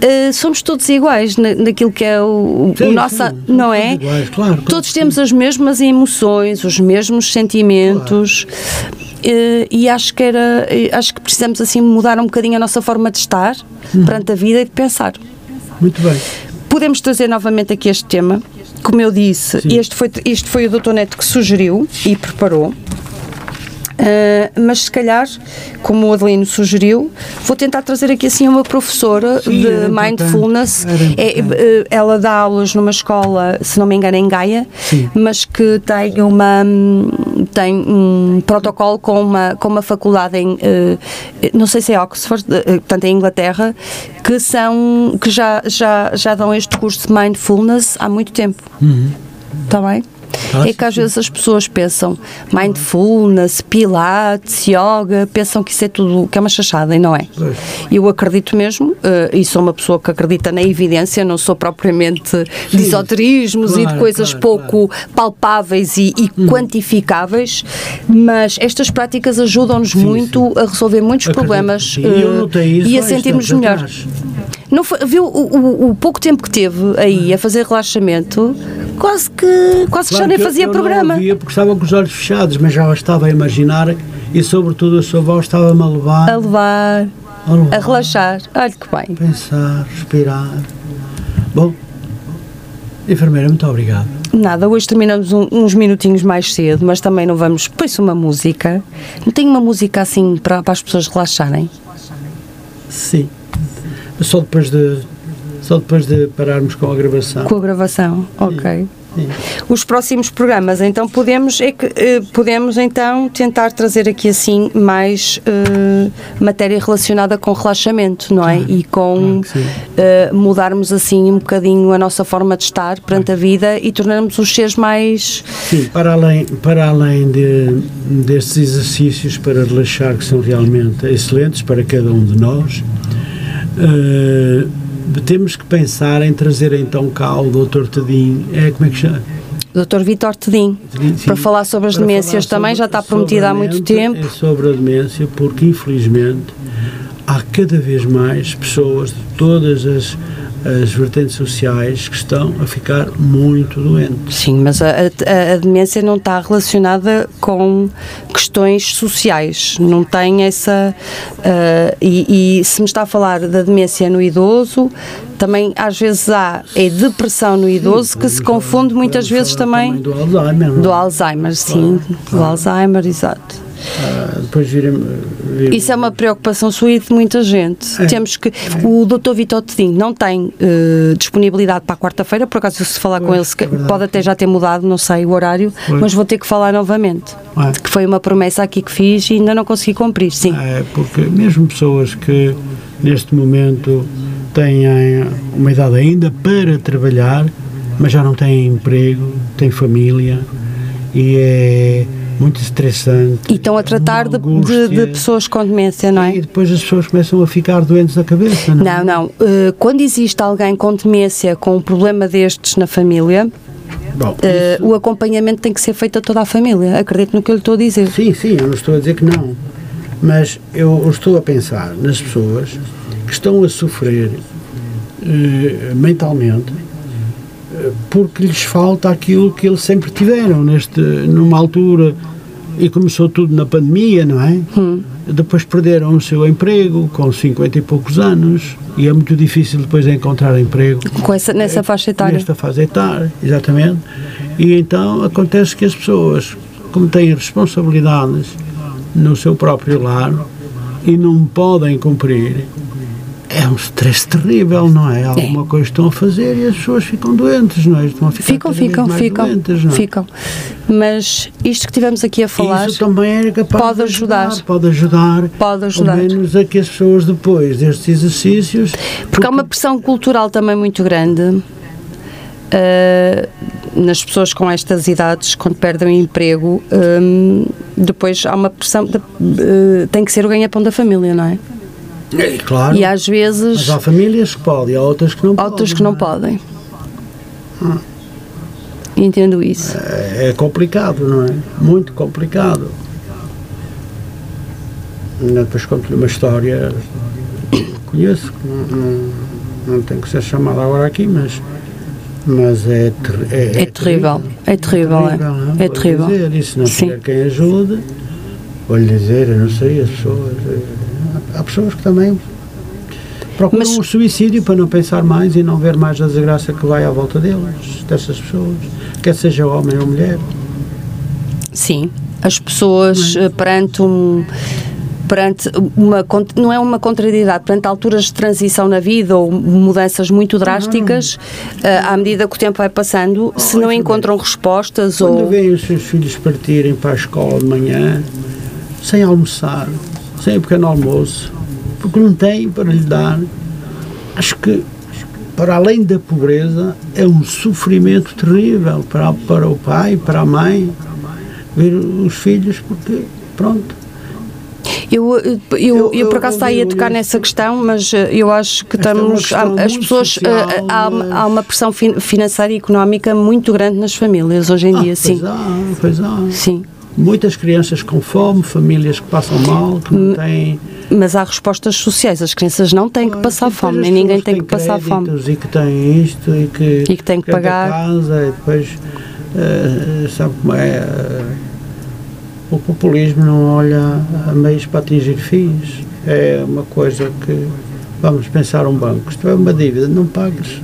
eh, somos todos iguais na, naquilo que é o, sim, o nosso. Sim, não é? Iguais, claro, todos temos as mesmas emoções, os mesmos sentimentos. Claro eh, e acho que era eh, acho que precisamos assim mudar um bocadinho a nossa forma de estar hum. perante a vida e de pensar. Muito bem. Podemos trazer novamente aqui este tema. Como eu disse, este foi, este foi o Dr. Neto que sugeriu e preparou. Uh, mas se calhar, como o Adelino sugeriu, vou tentar trazer aqui assim uma professora Sim, de era mindfulness. era É, ela dá aulas numa escola, se não me engano, em Gaia, Sim. mas que tem uma tem um protocolo com uma com uma faculdade em uh, não sei se é Oxford, uh, portanto em Inglaterra, que são que já já já dão este curso de mindfulness há muito tempo. Está bem? É que às vezes as pessoas pensam mindfulness, pilates, yoga, pensam que isso é tudo, que é uma chachada e não é. Eu acredito mesmo, eh, e sou uma pessoa que acredita na evidência, não sou propriamente de Sim. esoterismos e de Claro, coisas claro, pouco palpáveis e, e quantificáveis, mas estas práticas ajudam-nos Sim, muito a resolver muitos problemas sim. E eh, e a sentirmos melhor. Não foi, viu o, o- o pouco tempo que teve aí a fazer relaxamento, quase que, quase que já Claro nem que eu- fazia eu programa. Não ouvia porque estava com os olhos fechados, mas já estava a imaginar e, sobretudo, a sua voz estava-me a levar A levar, a, levar, a relaxar. Olha que bem. pensar, respirar. Bom, enfermeira, muito obrigado. Nada, hoje terminamos um- uns minutinhos mais cedo, mas também não vamos. Põe-se uma música. Não tem uma música assim para, para as pessoas relaxarem? Sim. Só depois de, só depois de pararmos com a gravação. Com a gravação, ok. Sim. Os próximos programas, então podemos é que eh, podemos então tentar trazer aqui assim mais eh, matéria relacionada com relaxamento, não é? E com claro eh, mudarmos assim um bocadinho a nossa forma de estar perante a vida e tornarmos os seres mais Sim, para além, para além de, destes exercícios para relaxar que são realmente excelentes para cada um de nós, eh, temos que pensar em trazer então cá o Dr. Tadinho, é como é que chama? Dr. Vitor Tedim, para falar sobre as demências também, sobre- já está prometido há muito tempo. É sobre a demência, porque infelizmente há cada vez mais pessoas de todas as, as vertentes sociais que estão a ficar muito doentes. Sim, mas a, a- a demência não está relacionada com questões sociais, não tem essa. ah, e, e se me está a falar da demência no idoso, também às vezes há é depressão no idoso que se confunde muitas vezes falar também do Alzheimer. não é? do Alzheimer, sim, do Alzheimer, exato. Ah, depois Isso é uma preocupação sua e de muita gente. É. Temos que. O Dr. Vitor Tedinho não tem eh, disponibilidade para a quarta-feira, por acaso, se falar com Pois, ele, se- é verdade. pode até já ter mudado, não sei o horário, Pois. mas vou ter que falar novamente. É. Que foi uma promessa aqui que fiz e ainda não consegui cumprir, sim. É, porque mesmo pessoas que neste momento têm uma idade ainda para trabalhar, mas já não têm emprego, têm família e é muito estressante. E estão a tratar de, de- de pessoas com demência, não E é? depois as pessoas começam a ficar doentes da cabeça, não é? Não, não. Eh, quando existe alguém com demência, com um problema destes na família, Bom, eh, isso- o acompanhamento tem que ser feito a toda a família. Acredito no que eu lhe estou a dizer. Sim, sim, eu não estou a dizer que não. Mas eu estou a pensar nas pessoas que estão a sofrer eh, mentalmente porque lhes falta aquilo que eles sempre tiveram neste, numa altura e começou tudo na pandemia, não é? Depois perderam o seu emprego com 50 e poucos anos e é muito difícil depois encontrar emprego Com essa, nessa faixa etária. Nesta fase etária, exatamente. E então acontece que as pessoas, como têm responsabilidades no seu próprio lar e não podem cumprir, é um stress terrível, não é? Alguma coisa estão a fazer e as pessoas ficam doentes, não é? Estão a ficar Ficam, ficam, ficam, doentes, não é? ficam. Mas isto que tivemos aqui a falar, Isso também era capaz pode de ajudar. Pode ajudar. Pode ajudar. Ao menos a que as pessoas depois destes exercícios. porque há uma pressão cultural também muito grande ah, nas pessoas com estas idades, quando perdem o emprego, hum, depois há uma pressão, de- eh, tem que ser o ganha-pão da família, não é? É, claro. E às vezes Mas há famílias que podem, há outras que não podem. outras que não podem. Entendo isso. É complicado, não é? Muito complicado. Depois conto-lhe uma história conheço, não, não, não tem que ser chamada agora aqui, mas, mas é, ter- é, É terrível, é terrível, é. não É Vou-lhe terrível. Dizer, e se não Sim. tiver quem ajude, vou-lhe dizer, eu não sei, as pessoas. Eh, Há pessoas que também procuram Mas- o suicídio para não pensar mais e não ver mais a desgraça que vai à volta deles, dessas pessoas, quer seja homem ou mulher. Sim, as pessoas uh, perante um perante uma não é uma contrariedade perante alturas de transição na vida ou mudanças muito drásticas uh, à medida que o tempo vai passando oh, se não encontram respostas quando ou veem os seus filhos partirem para a escola de manhã sem almoçar sem um pequeno almoço porque não têm para lhe dar acho que para além da pobreza é um sofrimento terrível para, para o pai, para a mãe ver os filhos porque pronto eu, eu, eu, eu por acaso está aí a tocar nessa questão, mas eh, eu acho que é estamos. É as pessoas. Social, há, mas... há, uma pressão financeira e económica muito grande nas famílias hoje em ah, dia, sim. Pois há, pois há. Sim. Muitas crianças com fome, famílias que passam mal, que não têm. Mas há respostas sociais, as crianças não têm que passar fome, nem ninguém tem que passar fome. E que têm isto e que, e que têm que pagar. Casa, e depois, uh, sabe como é? Uh, o populismo não olha a meios para atingir fins. É uma coisa que, vamos pensar um banco, se tiver uma dívida, não pagues.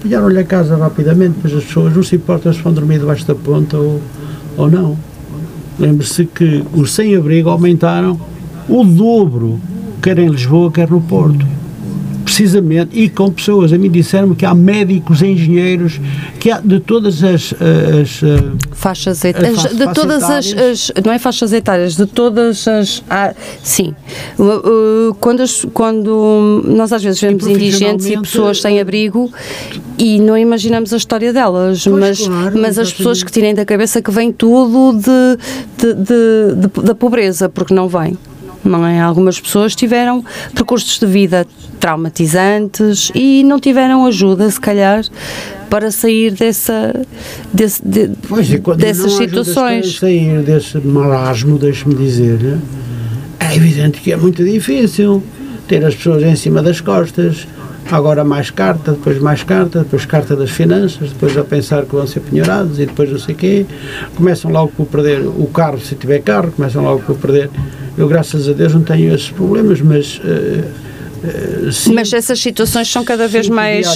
Pilharam-lhe a casa rapidamente, mas as pessoas não se importam se vão dormir debaixo da ponta ou, ou não. Lembre-se que os sem-abrigo aumentaram o dobro, quer em Lisboa, quer no Porto precisamente, e com pessoas, a mim disseram-me que há médicos, engenheiros, que há de todas as, as, as faixas etárias, de todas as, as, não é faixas etárias, de todas as, ah, sim, quando, as, quando nós às vezes vemos indigentes e pessoas sem abrigo e não imaginamos a história delas, pois mas, claro, mas as pessoas que tirem da cabeça que vem tudo de, de, de, de da pobreza, porque não vem não é? Algumas pessoas tiveram percursos de vida traumatizantes e não tiveram ajuda, se calhar, para sair dessa, desse, de, pois, dessas situações. Sair desse marasmo, deixe-me dizer, é evidente que é muito difícil ter as pessoas em cima das costas. Agora mais carta, depois mais carta, depois carta das finanças, depois a pensar que vão ser penhorados e depois não sei o quê. Começam logo por perder o carro, se tiver carro, começam logo por perder eu, graças a Deus, não tenho esses problemas, mas. Uh, Uh, sim, Mas essas situações são cada vez mais.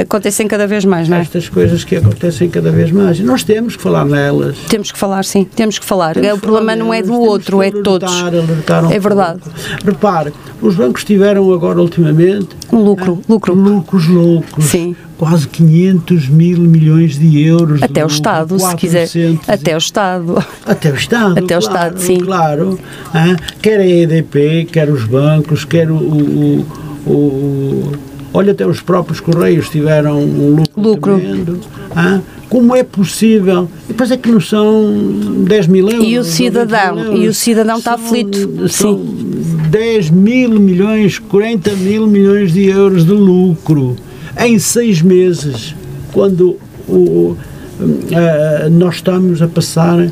acontecem cada vez mais, não é? Estas coisas que acontecem cada vez mais. E nós temos que falar nelas. Temos que falar, sim, temos que falar. Temos o problema não é do outro, é de todos. Alertar um é verdade. Pouco. Repare, os bancos tiveram agora, ultimamente. Um lucro, ah, lucro. Lucros loucos. Sim quase 500 mil milhões de euros. Até o Estado, se quiser. Até o Estado. Até o Estado. Até claro, o Estado, sim. Claro. Ah, quer a EDP, quer os bancos, quer o, o, o, Olha, até os próprios Correios tiveram um lucro, lucro. tremendo. Ah, como é possível? E depois é que não são 10 mil euros. E o cidadão, e o cidadão está aflito. São Sim. 10 mil milhões, 40 mil milhões de euros de lucro em seis meses, quando o, uh, nós estamos a passar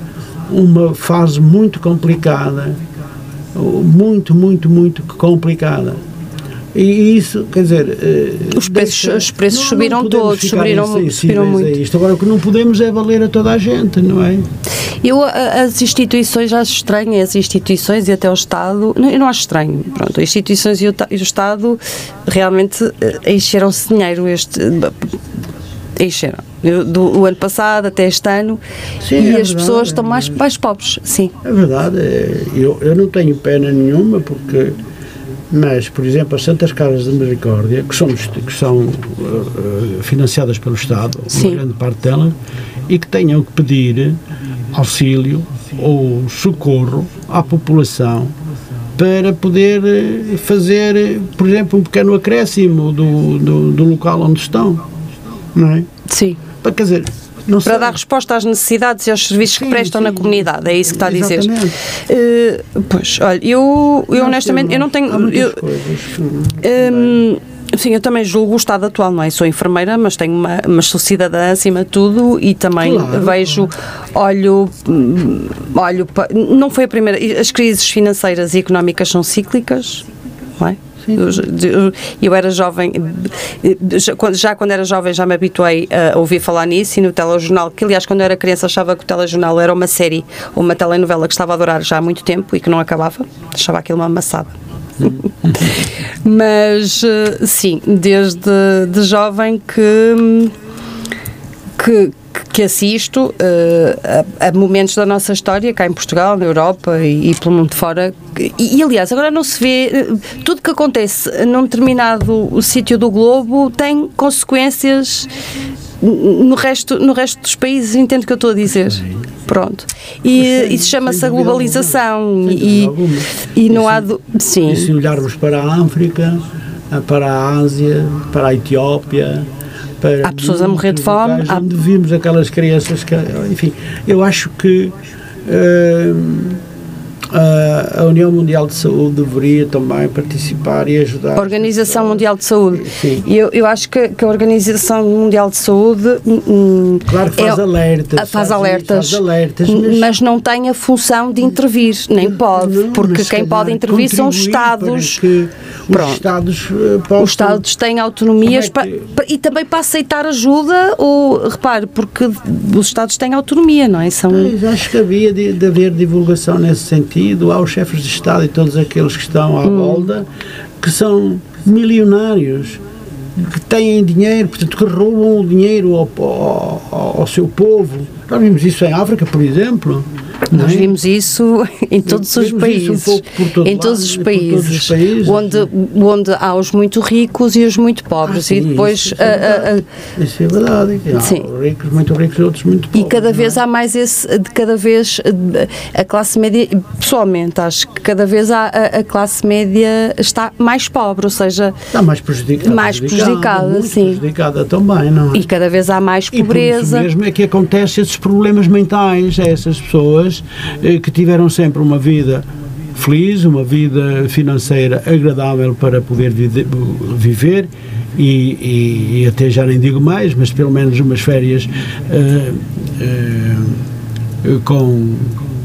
uma fase muito complicada, muito, muito, muito complicada. E isso, quer dizer. Uh, os preços, deixa, os preços não, subiram não todos, subiram, subiram muito. Isto. Agora, o que não podemos é valer a toda a gente, não é? Eu, as instituições, acho estranho, as instituições e até o Estado, eu não acho estranho, pronto, as instituições e o, e o Estado realmente eh, encheram-se dinheiro este encheram. Do, ano passado até este ano sim, e é as verdade, pessoas estão mais, mais pobres, sim. É verdade, é, eu, eu não tenho pena nenhuma porque mas, por exemplo, as Santas Casas de Misericórdia, que são, que são uh, financiadas pelo Estado, Sim. uma grande parte delas, e que tenham que pedir auxílio ou socorro à população para poder eh, fazer, por exemplo, um pequeno acréscimo do, do, do local onde estão, não é? Sim. Para, quer dizer, não para sei. dar resposta às necessidades e aos serviços sim, que prestam sim, na comunidade, é isso que está a dizer. Uh, pois, olha, eu, eu honestamente, eu não tenho. Eu, um, Sim, eu também julgo o Estado atual, não é? Sou enfermeira, mas tenho uma, uma sou cidadã acima de tudo e também claro. vejo, olho, olho, não foi a primeira, as crises financeiras e económicas são cíclicas, não é? Eu, eu, era jovem, já quando era jovem já me habituei a ouvir falar nisso e no telejornal, que aliás quando eu era criança achava que o telejornal era uma série ou uma telenovela que estava a durar já há muito tempo e que não acabava, achava aquilo uma amassada. [LAUGHS] Mas sim, desde de jovem que, que que assisto uh, a, a, momentos da nossa história, cá em Portugal, na Europa e, e pelo mundo fora. E, e, aliás, agora não se vê. Tudo que acontece num determinado sítio do globo tem consequências no resto, no resto dos países, entendo o que eu estou a dizer. Pronto. E isso chama-se a globalização. E, e não há. Do, sim. E se olharmos para a África, para a Ásia, para a Etiópia. Para há pessoas a morrer de fome. Há... Onde vimos aquelas crianças que. Enfim, eu acho que. Uh, a União Mundial de Saúde deveria também participar e ajudar. A Organização Mundial de Saúde. Sim. Eu, eu acho que, que a Organização Mundial de Saúde. Hum, hum, claro que faz é, alertas. Faz, faz, alertas. Faz alertas mas, mas, não tem a função de intervir, nem pode, não, porque quem pode intervir são os Estados. Os Estados possam... Os Estados têm autonomias é para, e também para aceitar ajuda, ou repare, porque os Estados têm autonomia, não é? São... acho que havia de, de haver divulgação nesse sentido sentido aos chefes de Estado e todos aqueles que estão à volta, que são milionários, que têm dinheiro, portanto, que roubam o dinheiro ao, ao, ao seu povo. Nós vimos isso em África, por exemplo. Nós é? vimos isso [LAUGHS] em todos os países. Um todo em todos, os países, todos os países, onde, onde há os muito ricos e os muito pobres. Ah, sim, e depois. Isso, é isso é verdade. Há sim. ricos, muito ricos e outros muito pobres. E cada vez é? há mais esse. De cada vez a classe média. Pessoalmente, acho que cada vez há, a, a classe média está mais pobre, ou seja. Está mais prejudicada. Mais prejudicada, sim. prejudicada também, não é? E cada vez há mais pobreza. E por isso mesmo é que acontecem esses problemas mentais a essas pessoas pessoas eh, que tiveram sempre uma vida feliz, uma vida financeira agradável para poder viver e, e, e, até já nem digo mais, mas pelo menos umas férias uh, uh, com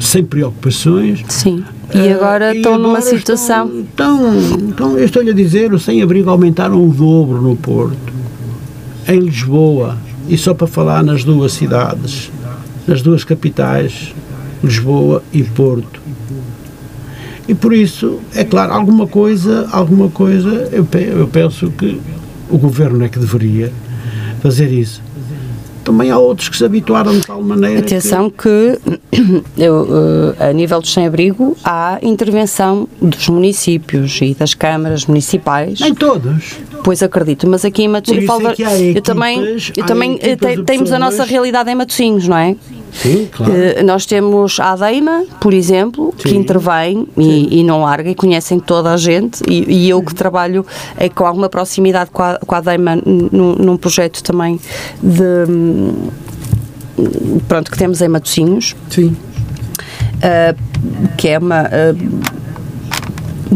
sem preocupações. Sim. E agora uh, estão numa situação. Estão, estão, eu estou-lhe a dizer, o sem-abrigo aumentaram o dobro no Porto, em Lisboa, e só para falar nas duas cidades, nas duas capitais, Lisboa e Porto. E por isso, é claro, alguma coisa, alguma coisa, eu, eu penso que o governo é que deveria fazer isso. Também há outros que se habituaram de tal maneira. Atenção que, que [COUGHS] eu, eh, a nível do sem-abrigo há intervenção dos municípios e das câmaras municipais. Nem todos. Pois acredito, mas aqui em Matosinhos, é eu também, eu também temos a nossa realidade em Matosinhos, não é? Sim, claro. Uh, nós temos a ADEIMA, por exemplo, Sim. que intervém e, e, não larga e conhecem toda a gente e, e eu que trabalho é, com alguma proximidade com a, com a ADEIMA num, num projeto também de pronto, que temos em Matosinhos. Sim. Uh, que é uma uh,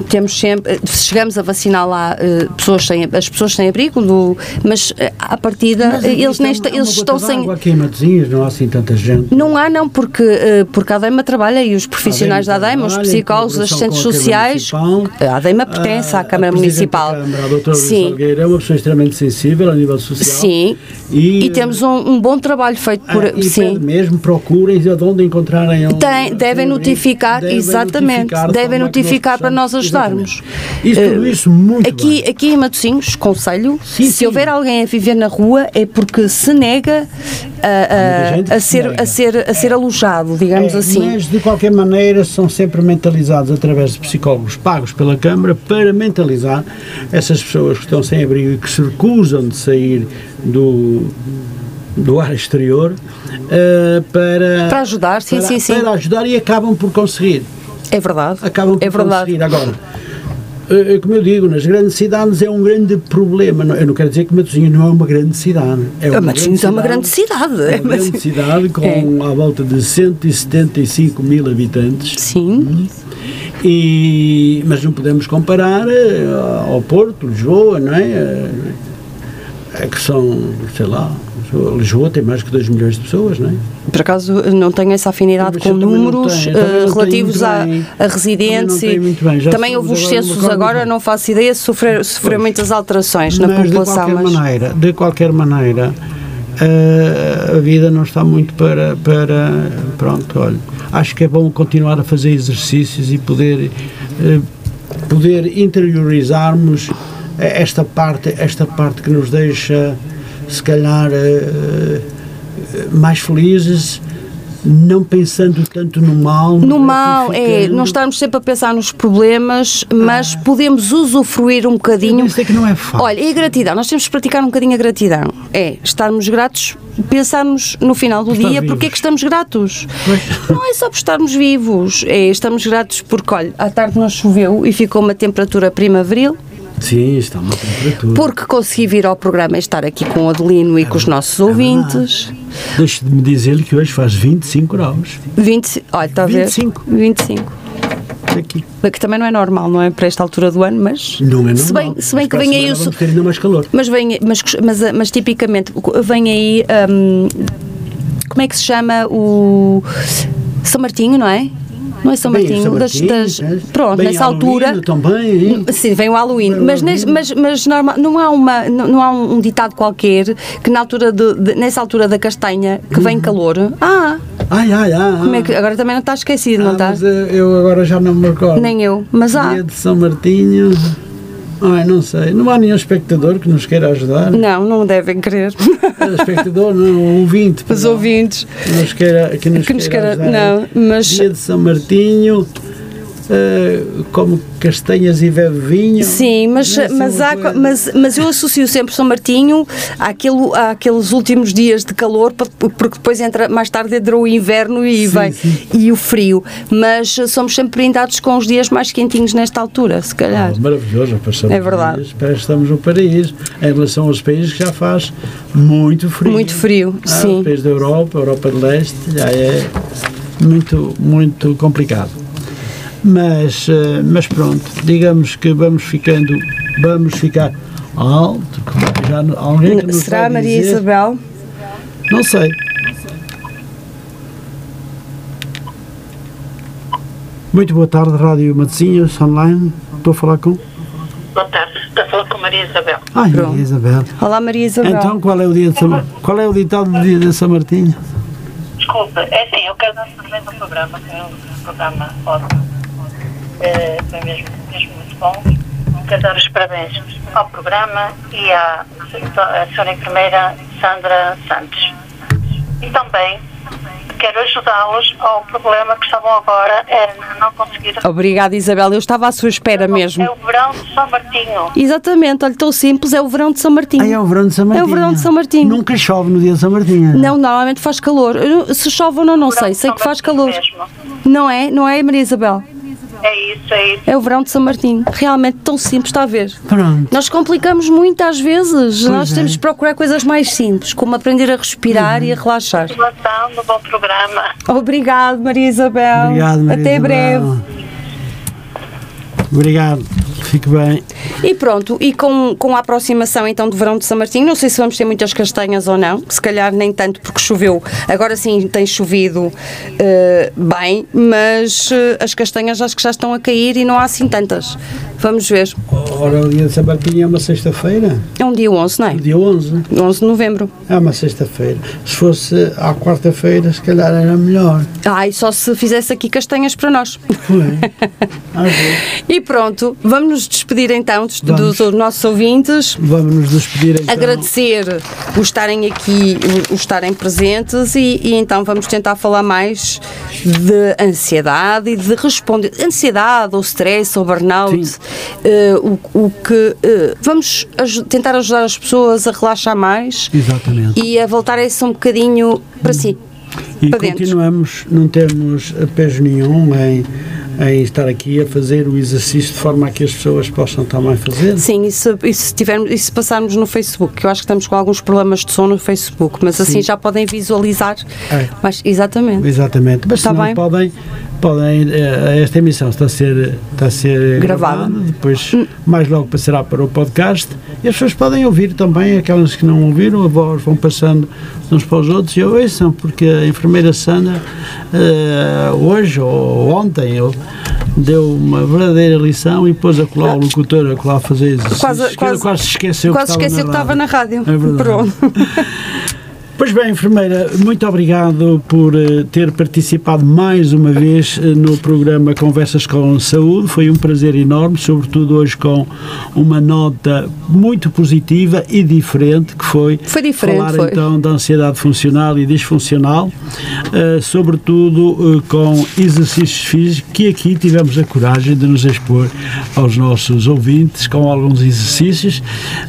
temos sempre, chegamos a vacinar lá uh, pessoas sem, as pessoas sem abrigo, do, mas uh, à partida mas, eles, nem está, eles estão sem. Aqui em Matosinhos não há assim tanta gente. Não há, não, porque, uh, porque a ADEMA trabalha e os profissionais da ADEMA, os psicólogos, os assistentes sociais. A ADEMA pertence à Câmara Municipal. Câmara, a doutora Sim. Salgueiro é uma pessoa extremamente sensível a nível social. Sim. E, e temos um, um, bom trabalho feito por. Ah, e sim. mesmo procurem de onde encontrarem. Tem, devem notificar, devem exatamente. Notificar devem notificar para nós ajudarmos. Isso, tudo isso muito aqui, bem. aqui em Matosinhos, conselho, sim, se sim. houver alguém a viver na rua é porque se nega a, a, a ser, nega. a, ser, a ser alojado, digamos é, assim. Mas, de qualquer maneira, são sempre mentalizados através de psicólogos pagos pela Câmara para mentalizar essas pessoas que estão sem abrigo e que se recusam de sair do do ar exterior uh, para para ajudar sim para, sim sim para ajudar e acabam por conseguir é verdade. Acabam por é verdade. conseguir. Agora, eh, eh, como eu digo, nas grandes cidades é um grande problema. Eu não quero dizer que Matosinhos não é uma grande cidade. É uma Matosinhos é uma grande cidade. É uma grande cidade com é. à volta de 175 mil habitantes. Sim. E, mas não podemos comparar eh, ao Porto, Lisboa, não é? É que são, sei lá, Lisboa tem mais que 2 milhões de pessoas, não é? Por acaso não tenho essa afinidade com números uh, relativos à, a residentes. Também, também, também houve os censos agora, não faço ideia, sofrer, sofreu muitas alterações na mas população. De qualquer mas... maneira, de qualquer maneira uh, a vida não está muito para, para. Pronto, olha. Acho que é bom continuar a fazer exercícios e poder, uh, poder interiorizarmos esta parte, esta parte que nos deixa se calhar uh, mais felizes, não pensando tanto no mal. No mal, é, não estarmos sempre a pensar nos problemas, mas podemos usufruir um bocadinho. Isso é que não é fácil. Olha, e a gratidão? Nós temos que praticar um bocadinho a gratidão. É estarmos gratos, pensarmos no final do Estar dia vivos. porque é que estamos gratos. Não é só por estarmos vivos, é estamos gratos porque, olha, à tarde não choveu e ficou uma temperatura primaveril, Sim, está uma temperatura. porque consegui vir ao programa e estar aqui com o Adelino e com os nossos ouvintes. Deixe-me dizer-lhe que hoje faz 25 graus. 20, olha, está a ver? 25. 25. Aqui. Que também não é normal, não é? Para esta altura do ano, mas. Não é Se normal. bem, se bem Mas que vem aí semana o. su- Vamos ter ainda mais calor. Mas, vem, mas, mas, mas tipicamente vem aí. hum, como é que se chama o. São Martinho, não é? Não é São Martinho? São das, Martinho, das- é. pronto, Bem, nessa Halloween altura. Também, hein? Sim, vem o Halloween, Vem mas, nes- mas, mas normal, não há, uma, não, não há um, ditado qualquer que na altura de, de- nessa altura da castanha que Uhum. vem calor. Ah, Ai, ai, ai. como é que, agora também não está esquecido, não Ah, está? mas eu agora já não me recordo. Nem eu, mas há. Dia de São Martinho. Ai, não sei. Não há nenhum espectador que nos queira ajudar. Não, não devem querer. espectador, não, ouvinte. Os ouvintes. Que nos queira, que nos Que nos queira queira- ajudar. não, mas- Dia de São Martinho. Eh, como castanhas e bebe vinho. Sim, mas, é assim mas, há, coisa- mas, mas eu associo sempre São Martinho àquele, àqueles últimos dias de calor, porque depois entra, mais tarde entra o inverno e, Sim, vem, sim. e o frio. Mas eh, somos sempre brindados com os dias mais quentinhos nesta altura, se calhar. Ah, maravilhoso, passamos É verdade. dias, Parece que estamos no paraíso, em relação aos países que já faz muito frio. Muito frio, Ah, sim. Os países da Europa, Europa de Leste, já é muito, muito complicado. Mas, eh, mas pronto, digamos que vamos ficando, vamos ficar alto, que já alguém que nos Será Maria dizer, Isabel? Não sei. Muito boa tarde, Rádio Matosinhos, online. Estou a falar com. Boa tarde, está a falar com Maria Isabel. Ai, Pronto. Maria Isabel. Olá, Maria Isabel. Então, qual é o dia de São Qual é o ditado do dia de São Martinho? Desculpa, é assim, eu quero dar parabéns ao programa, foi um programa ótimo. Eh, foi mesmo, mesmo muito bom. Quero dar os parabéns ao programa e à, à senhora enfermeira Sandra Santos. E também quero ajudá-los ao problema que estavam agora, é não conseguir. Obrigada, Isabel. Eu estava à sua espera mesmo. É o verão de São Martinho. Exatamente, olha, tão simples, é o verão de São Martinho. Ah, é o verão de São Martinho. É o verão de São Martinho. Nunca chove no dia de São Martinho. Não, normalmente faz calor. Se chove ou não, não sei. Sei que faz calor. mesmo. Não é? Não é, Maria Isabel? É isso, é isso. É o verão de São Martinho. Realmente tão simples, está a ver? Pronto. Nós complicamos muito às vezes. Nós é. temos de procurar coisas mais simples, como aprender a respirar e a relaxar. Continuação no bom programa. Obrigado, Maria Isabel. Obrigado, Maria Até Isabel. breve. Obrigado. Fique bem. E pronto, e com, com a aproximação então do verão de São Martinho, não sei se vamos ter muitas castanhas ou não, se calhar nem tanto porque choveu. Agora sim tem chovido eh, bem, mas eh, as castanhas acho que já estão a cair e não há assim tantas. Vamos ver. Ora, o dia de São Martinho é uma sexta-feira, É um dia 11, não é? dia 11. 11 de novembro. É uma sexta-feira. Se fosse à quarta-feira, se calhar era melhor. Ai, só se fizesse aqui castanhas para nós. Foi. Vezes. [LAUGHS] E pronto, vamos nos despedir então dos, Vamos. dos nossos ouvintes. Vamos nos despedir então. agradecer o estarem aqui, o estarem presentes e, e então vamos tentar falar mais de ansiedade e de responder. Ansiedade ou stress ou burnout, Sim. Eh, o, o que eh, vamos aju- tentar ajudar as pessoas a relaxar mais Exatamente. e a voltarem-se um bocadinho para si. E para dentro. continuamos, não temos peso nenhum em, em estar aqui a fazer o exercício de forma a que as pessoas possam também fazer. Sim, e se, e se tivermos, e se passarmos no Facebook, que eu acho que estamos com alguns problemas de som no Facebook, mas assim Sim. já podem visualizar. É. Mas, exatamente. Exatamente. Mas Está se não bem. podem, podem eh, esta emissão está a ser, está a ser Gravada. Hum. depois mais logo passará para o podcast e as pessoas podem ouvir também, aquelas que não ouviram, a voz vão passando uns para os outros e ouçam, porque a enfermeira Sandra eh, hoje ou ontem eu, deu uma verdadeira lição e pôs a colar o locutor a colar a fazer exercícios. Quase- quase- quase se esqueceu Quase que esqueceu que estava na rádio. É. Pronto. [LAUGHS] Pois bem, enfermeira, muito obrigado por uh, ter participado mais uma vez uh, no programa Conversas com Saúde. Foi um prazer enorme, sobretudo hoje com uma nota muito positiva e diferente, que foi, foi falar foi. então da ansiedade funcional e disfuncional, uh, sobretudo com exercícios físicos, que aqui tivemos a coragem de nos expor aos nossos ouvintes com alguns exercícios.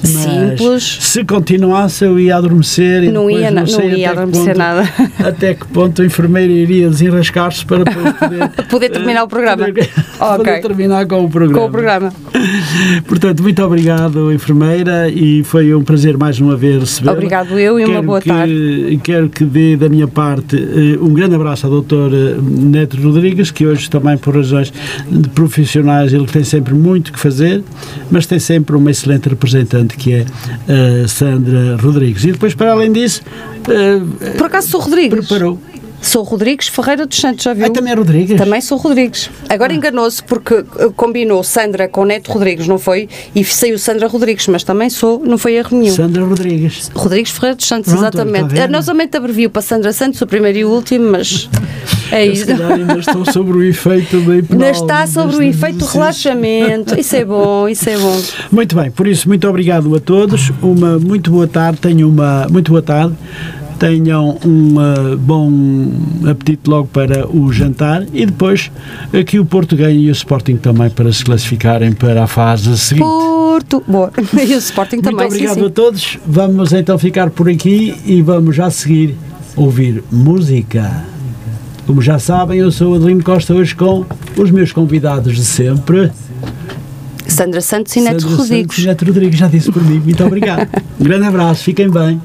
Simples. Se continuasse, eu ia adormecer e não ia não, não ia adormecer ponto, nada. [LAUGHS] Até que ponto a enfermeira iria desenrascar-se para poder, [LAUGHS] poder terminar o programa. Poder, okay. [LAUGHS] poder terminar com o programa. Com o programa. Portanto, muito obrigado, enfermeira, e foi um prazer mais uma vez receber. Obrigado eu e quero uma boa que, tarde. Quero que dê da minha parte eh, um grande abraço ao doutor eh, Neto Rodrigues, que hoje também por razões profissionais ele tem sempre muito que fazer, mas tem sempre uma excelente representante que é a eh, Sandra Rodrigues. E depois, para além disso, Por acaso sou Rodrigues? Preparou. Sou Rodrigues Ferreira dos Santos, já viu? Ah, também é Rodrigues? Também sou Rodrigues. Agora ah. enganou-se porque uh, combinou Sandra com Neto Rodrigues, não foi? E saiu Sandra Rodrigues, mas também sou, não foi erro nenhum. Sandra Rodrigues. Rodrigues Ferreira dos Santos, Pronto, exatamente. Tá Nós somente abrevio para Sandra Santos, o primeiro e o último, mas é Eu, isso. ainda estou sobre o efeito da hipnose. Ainda está sobre o efeito do relaxamento. Isso é bom, isso é bom. Muito bem, por isso, muito obrigado a todos. Uma muito boa tarde. Tenho uma muito boa tarde tenham um uh, bom apetite logo para o jantar e depois aqui o Porto ganha e o Sporting também para se classificarem para a fase seguinte. Porto, boa. [LAUGHS] E o Sporting também. Muito obrigado sim, sim. a todos. Vamos então ficar por aqui e vamos já seguir ouvir música. Como já sabem, eu sou Adelino Costa hoje com os meus convidados de sempre. Sandra Santos e Neto Rodrigues. E Neto Rodrigues, já disse por mim. Muito obrigado. [LAUGHS] um grande abraço, fiquem bem.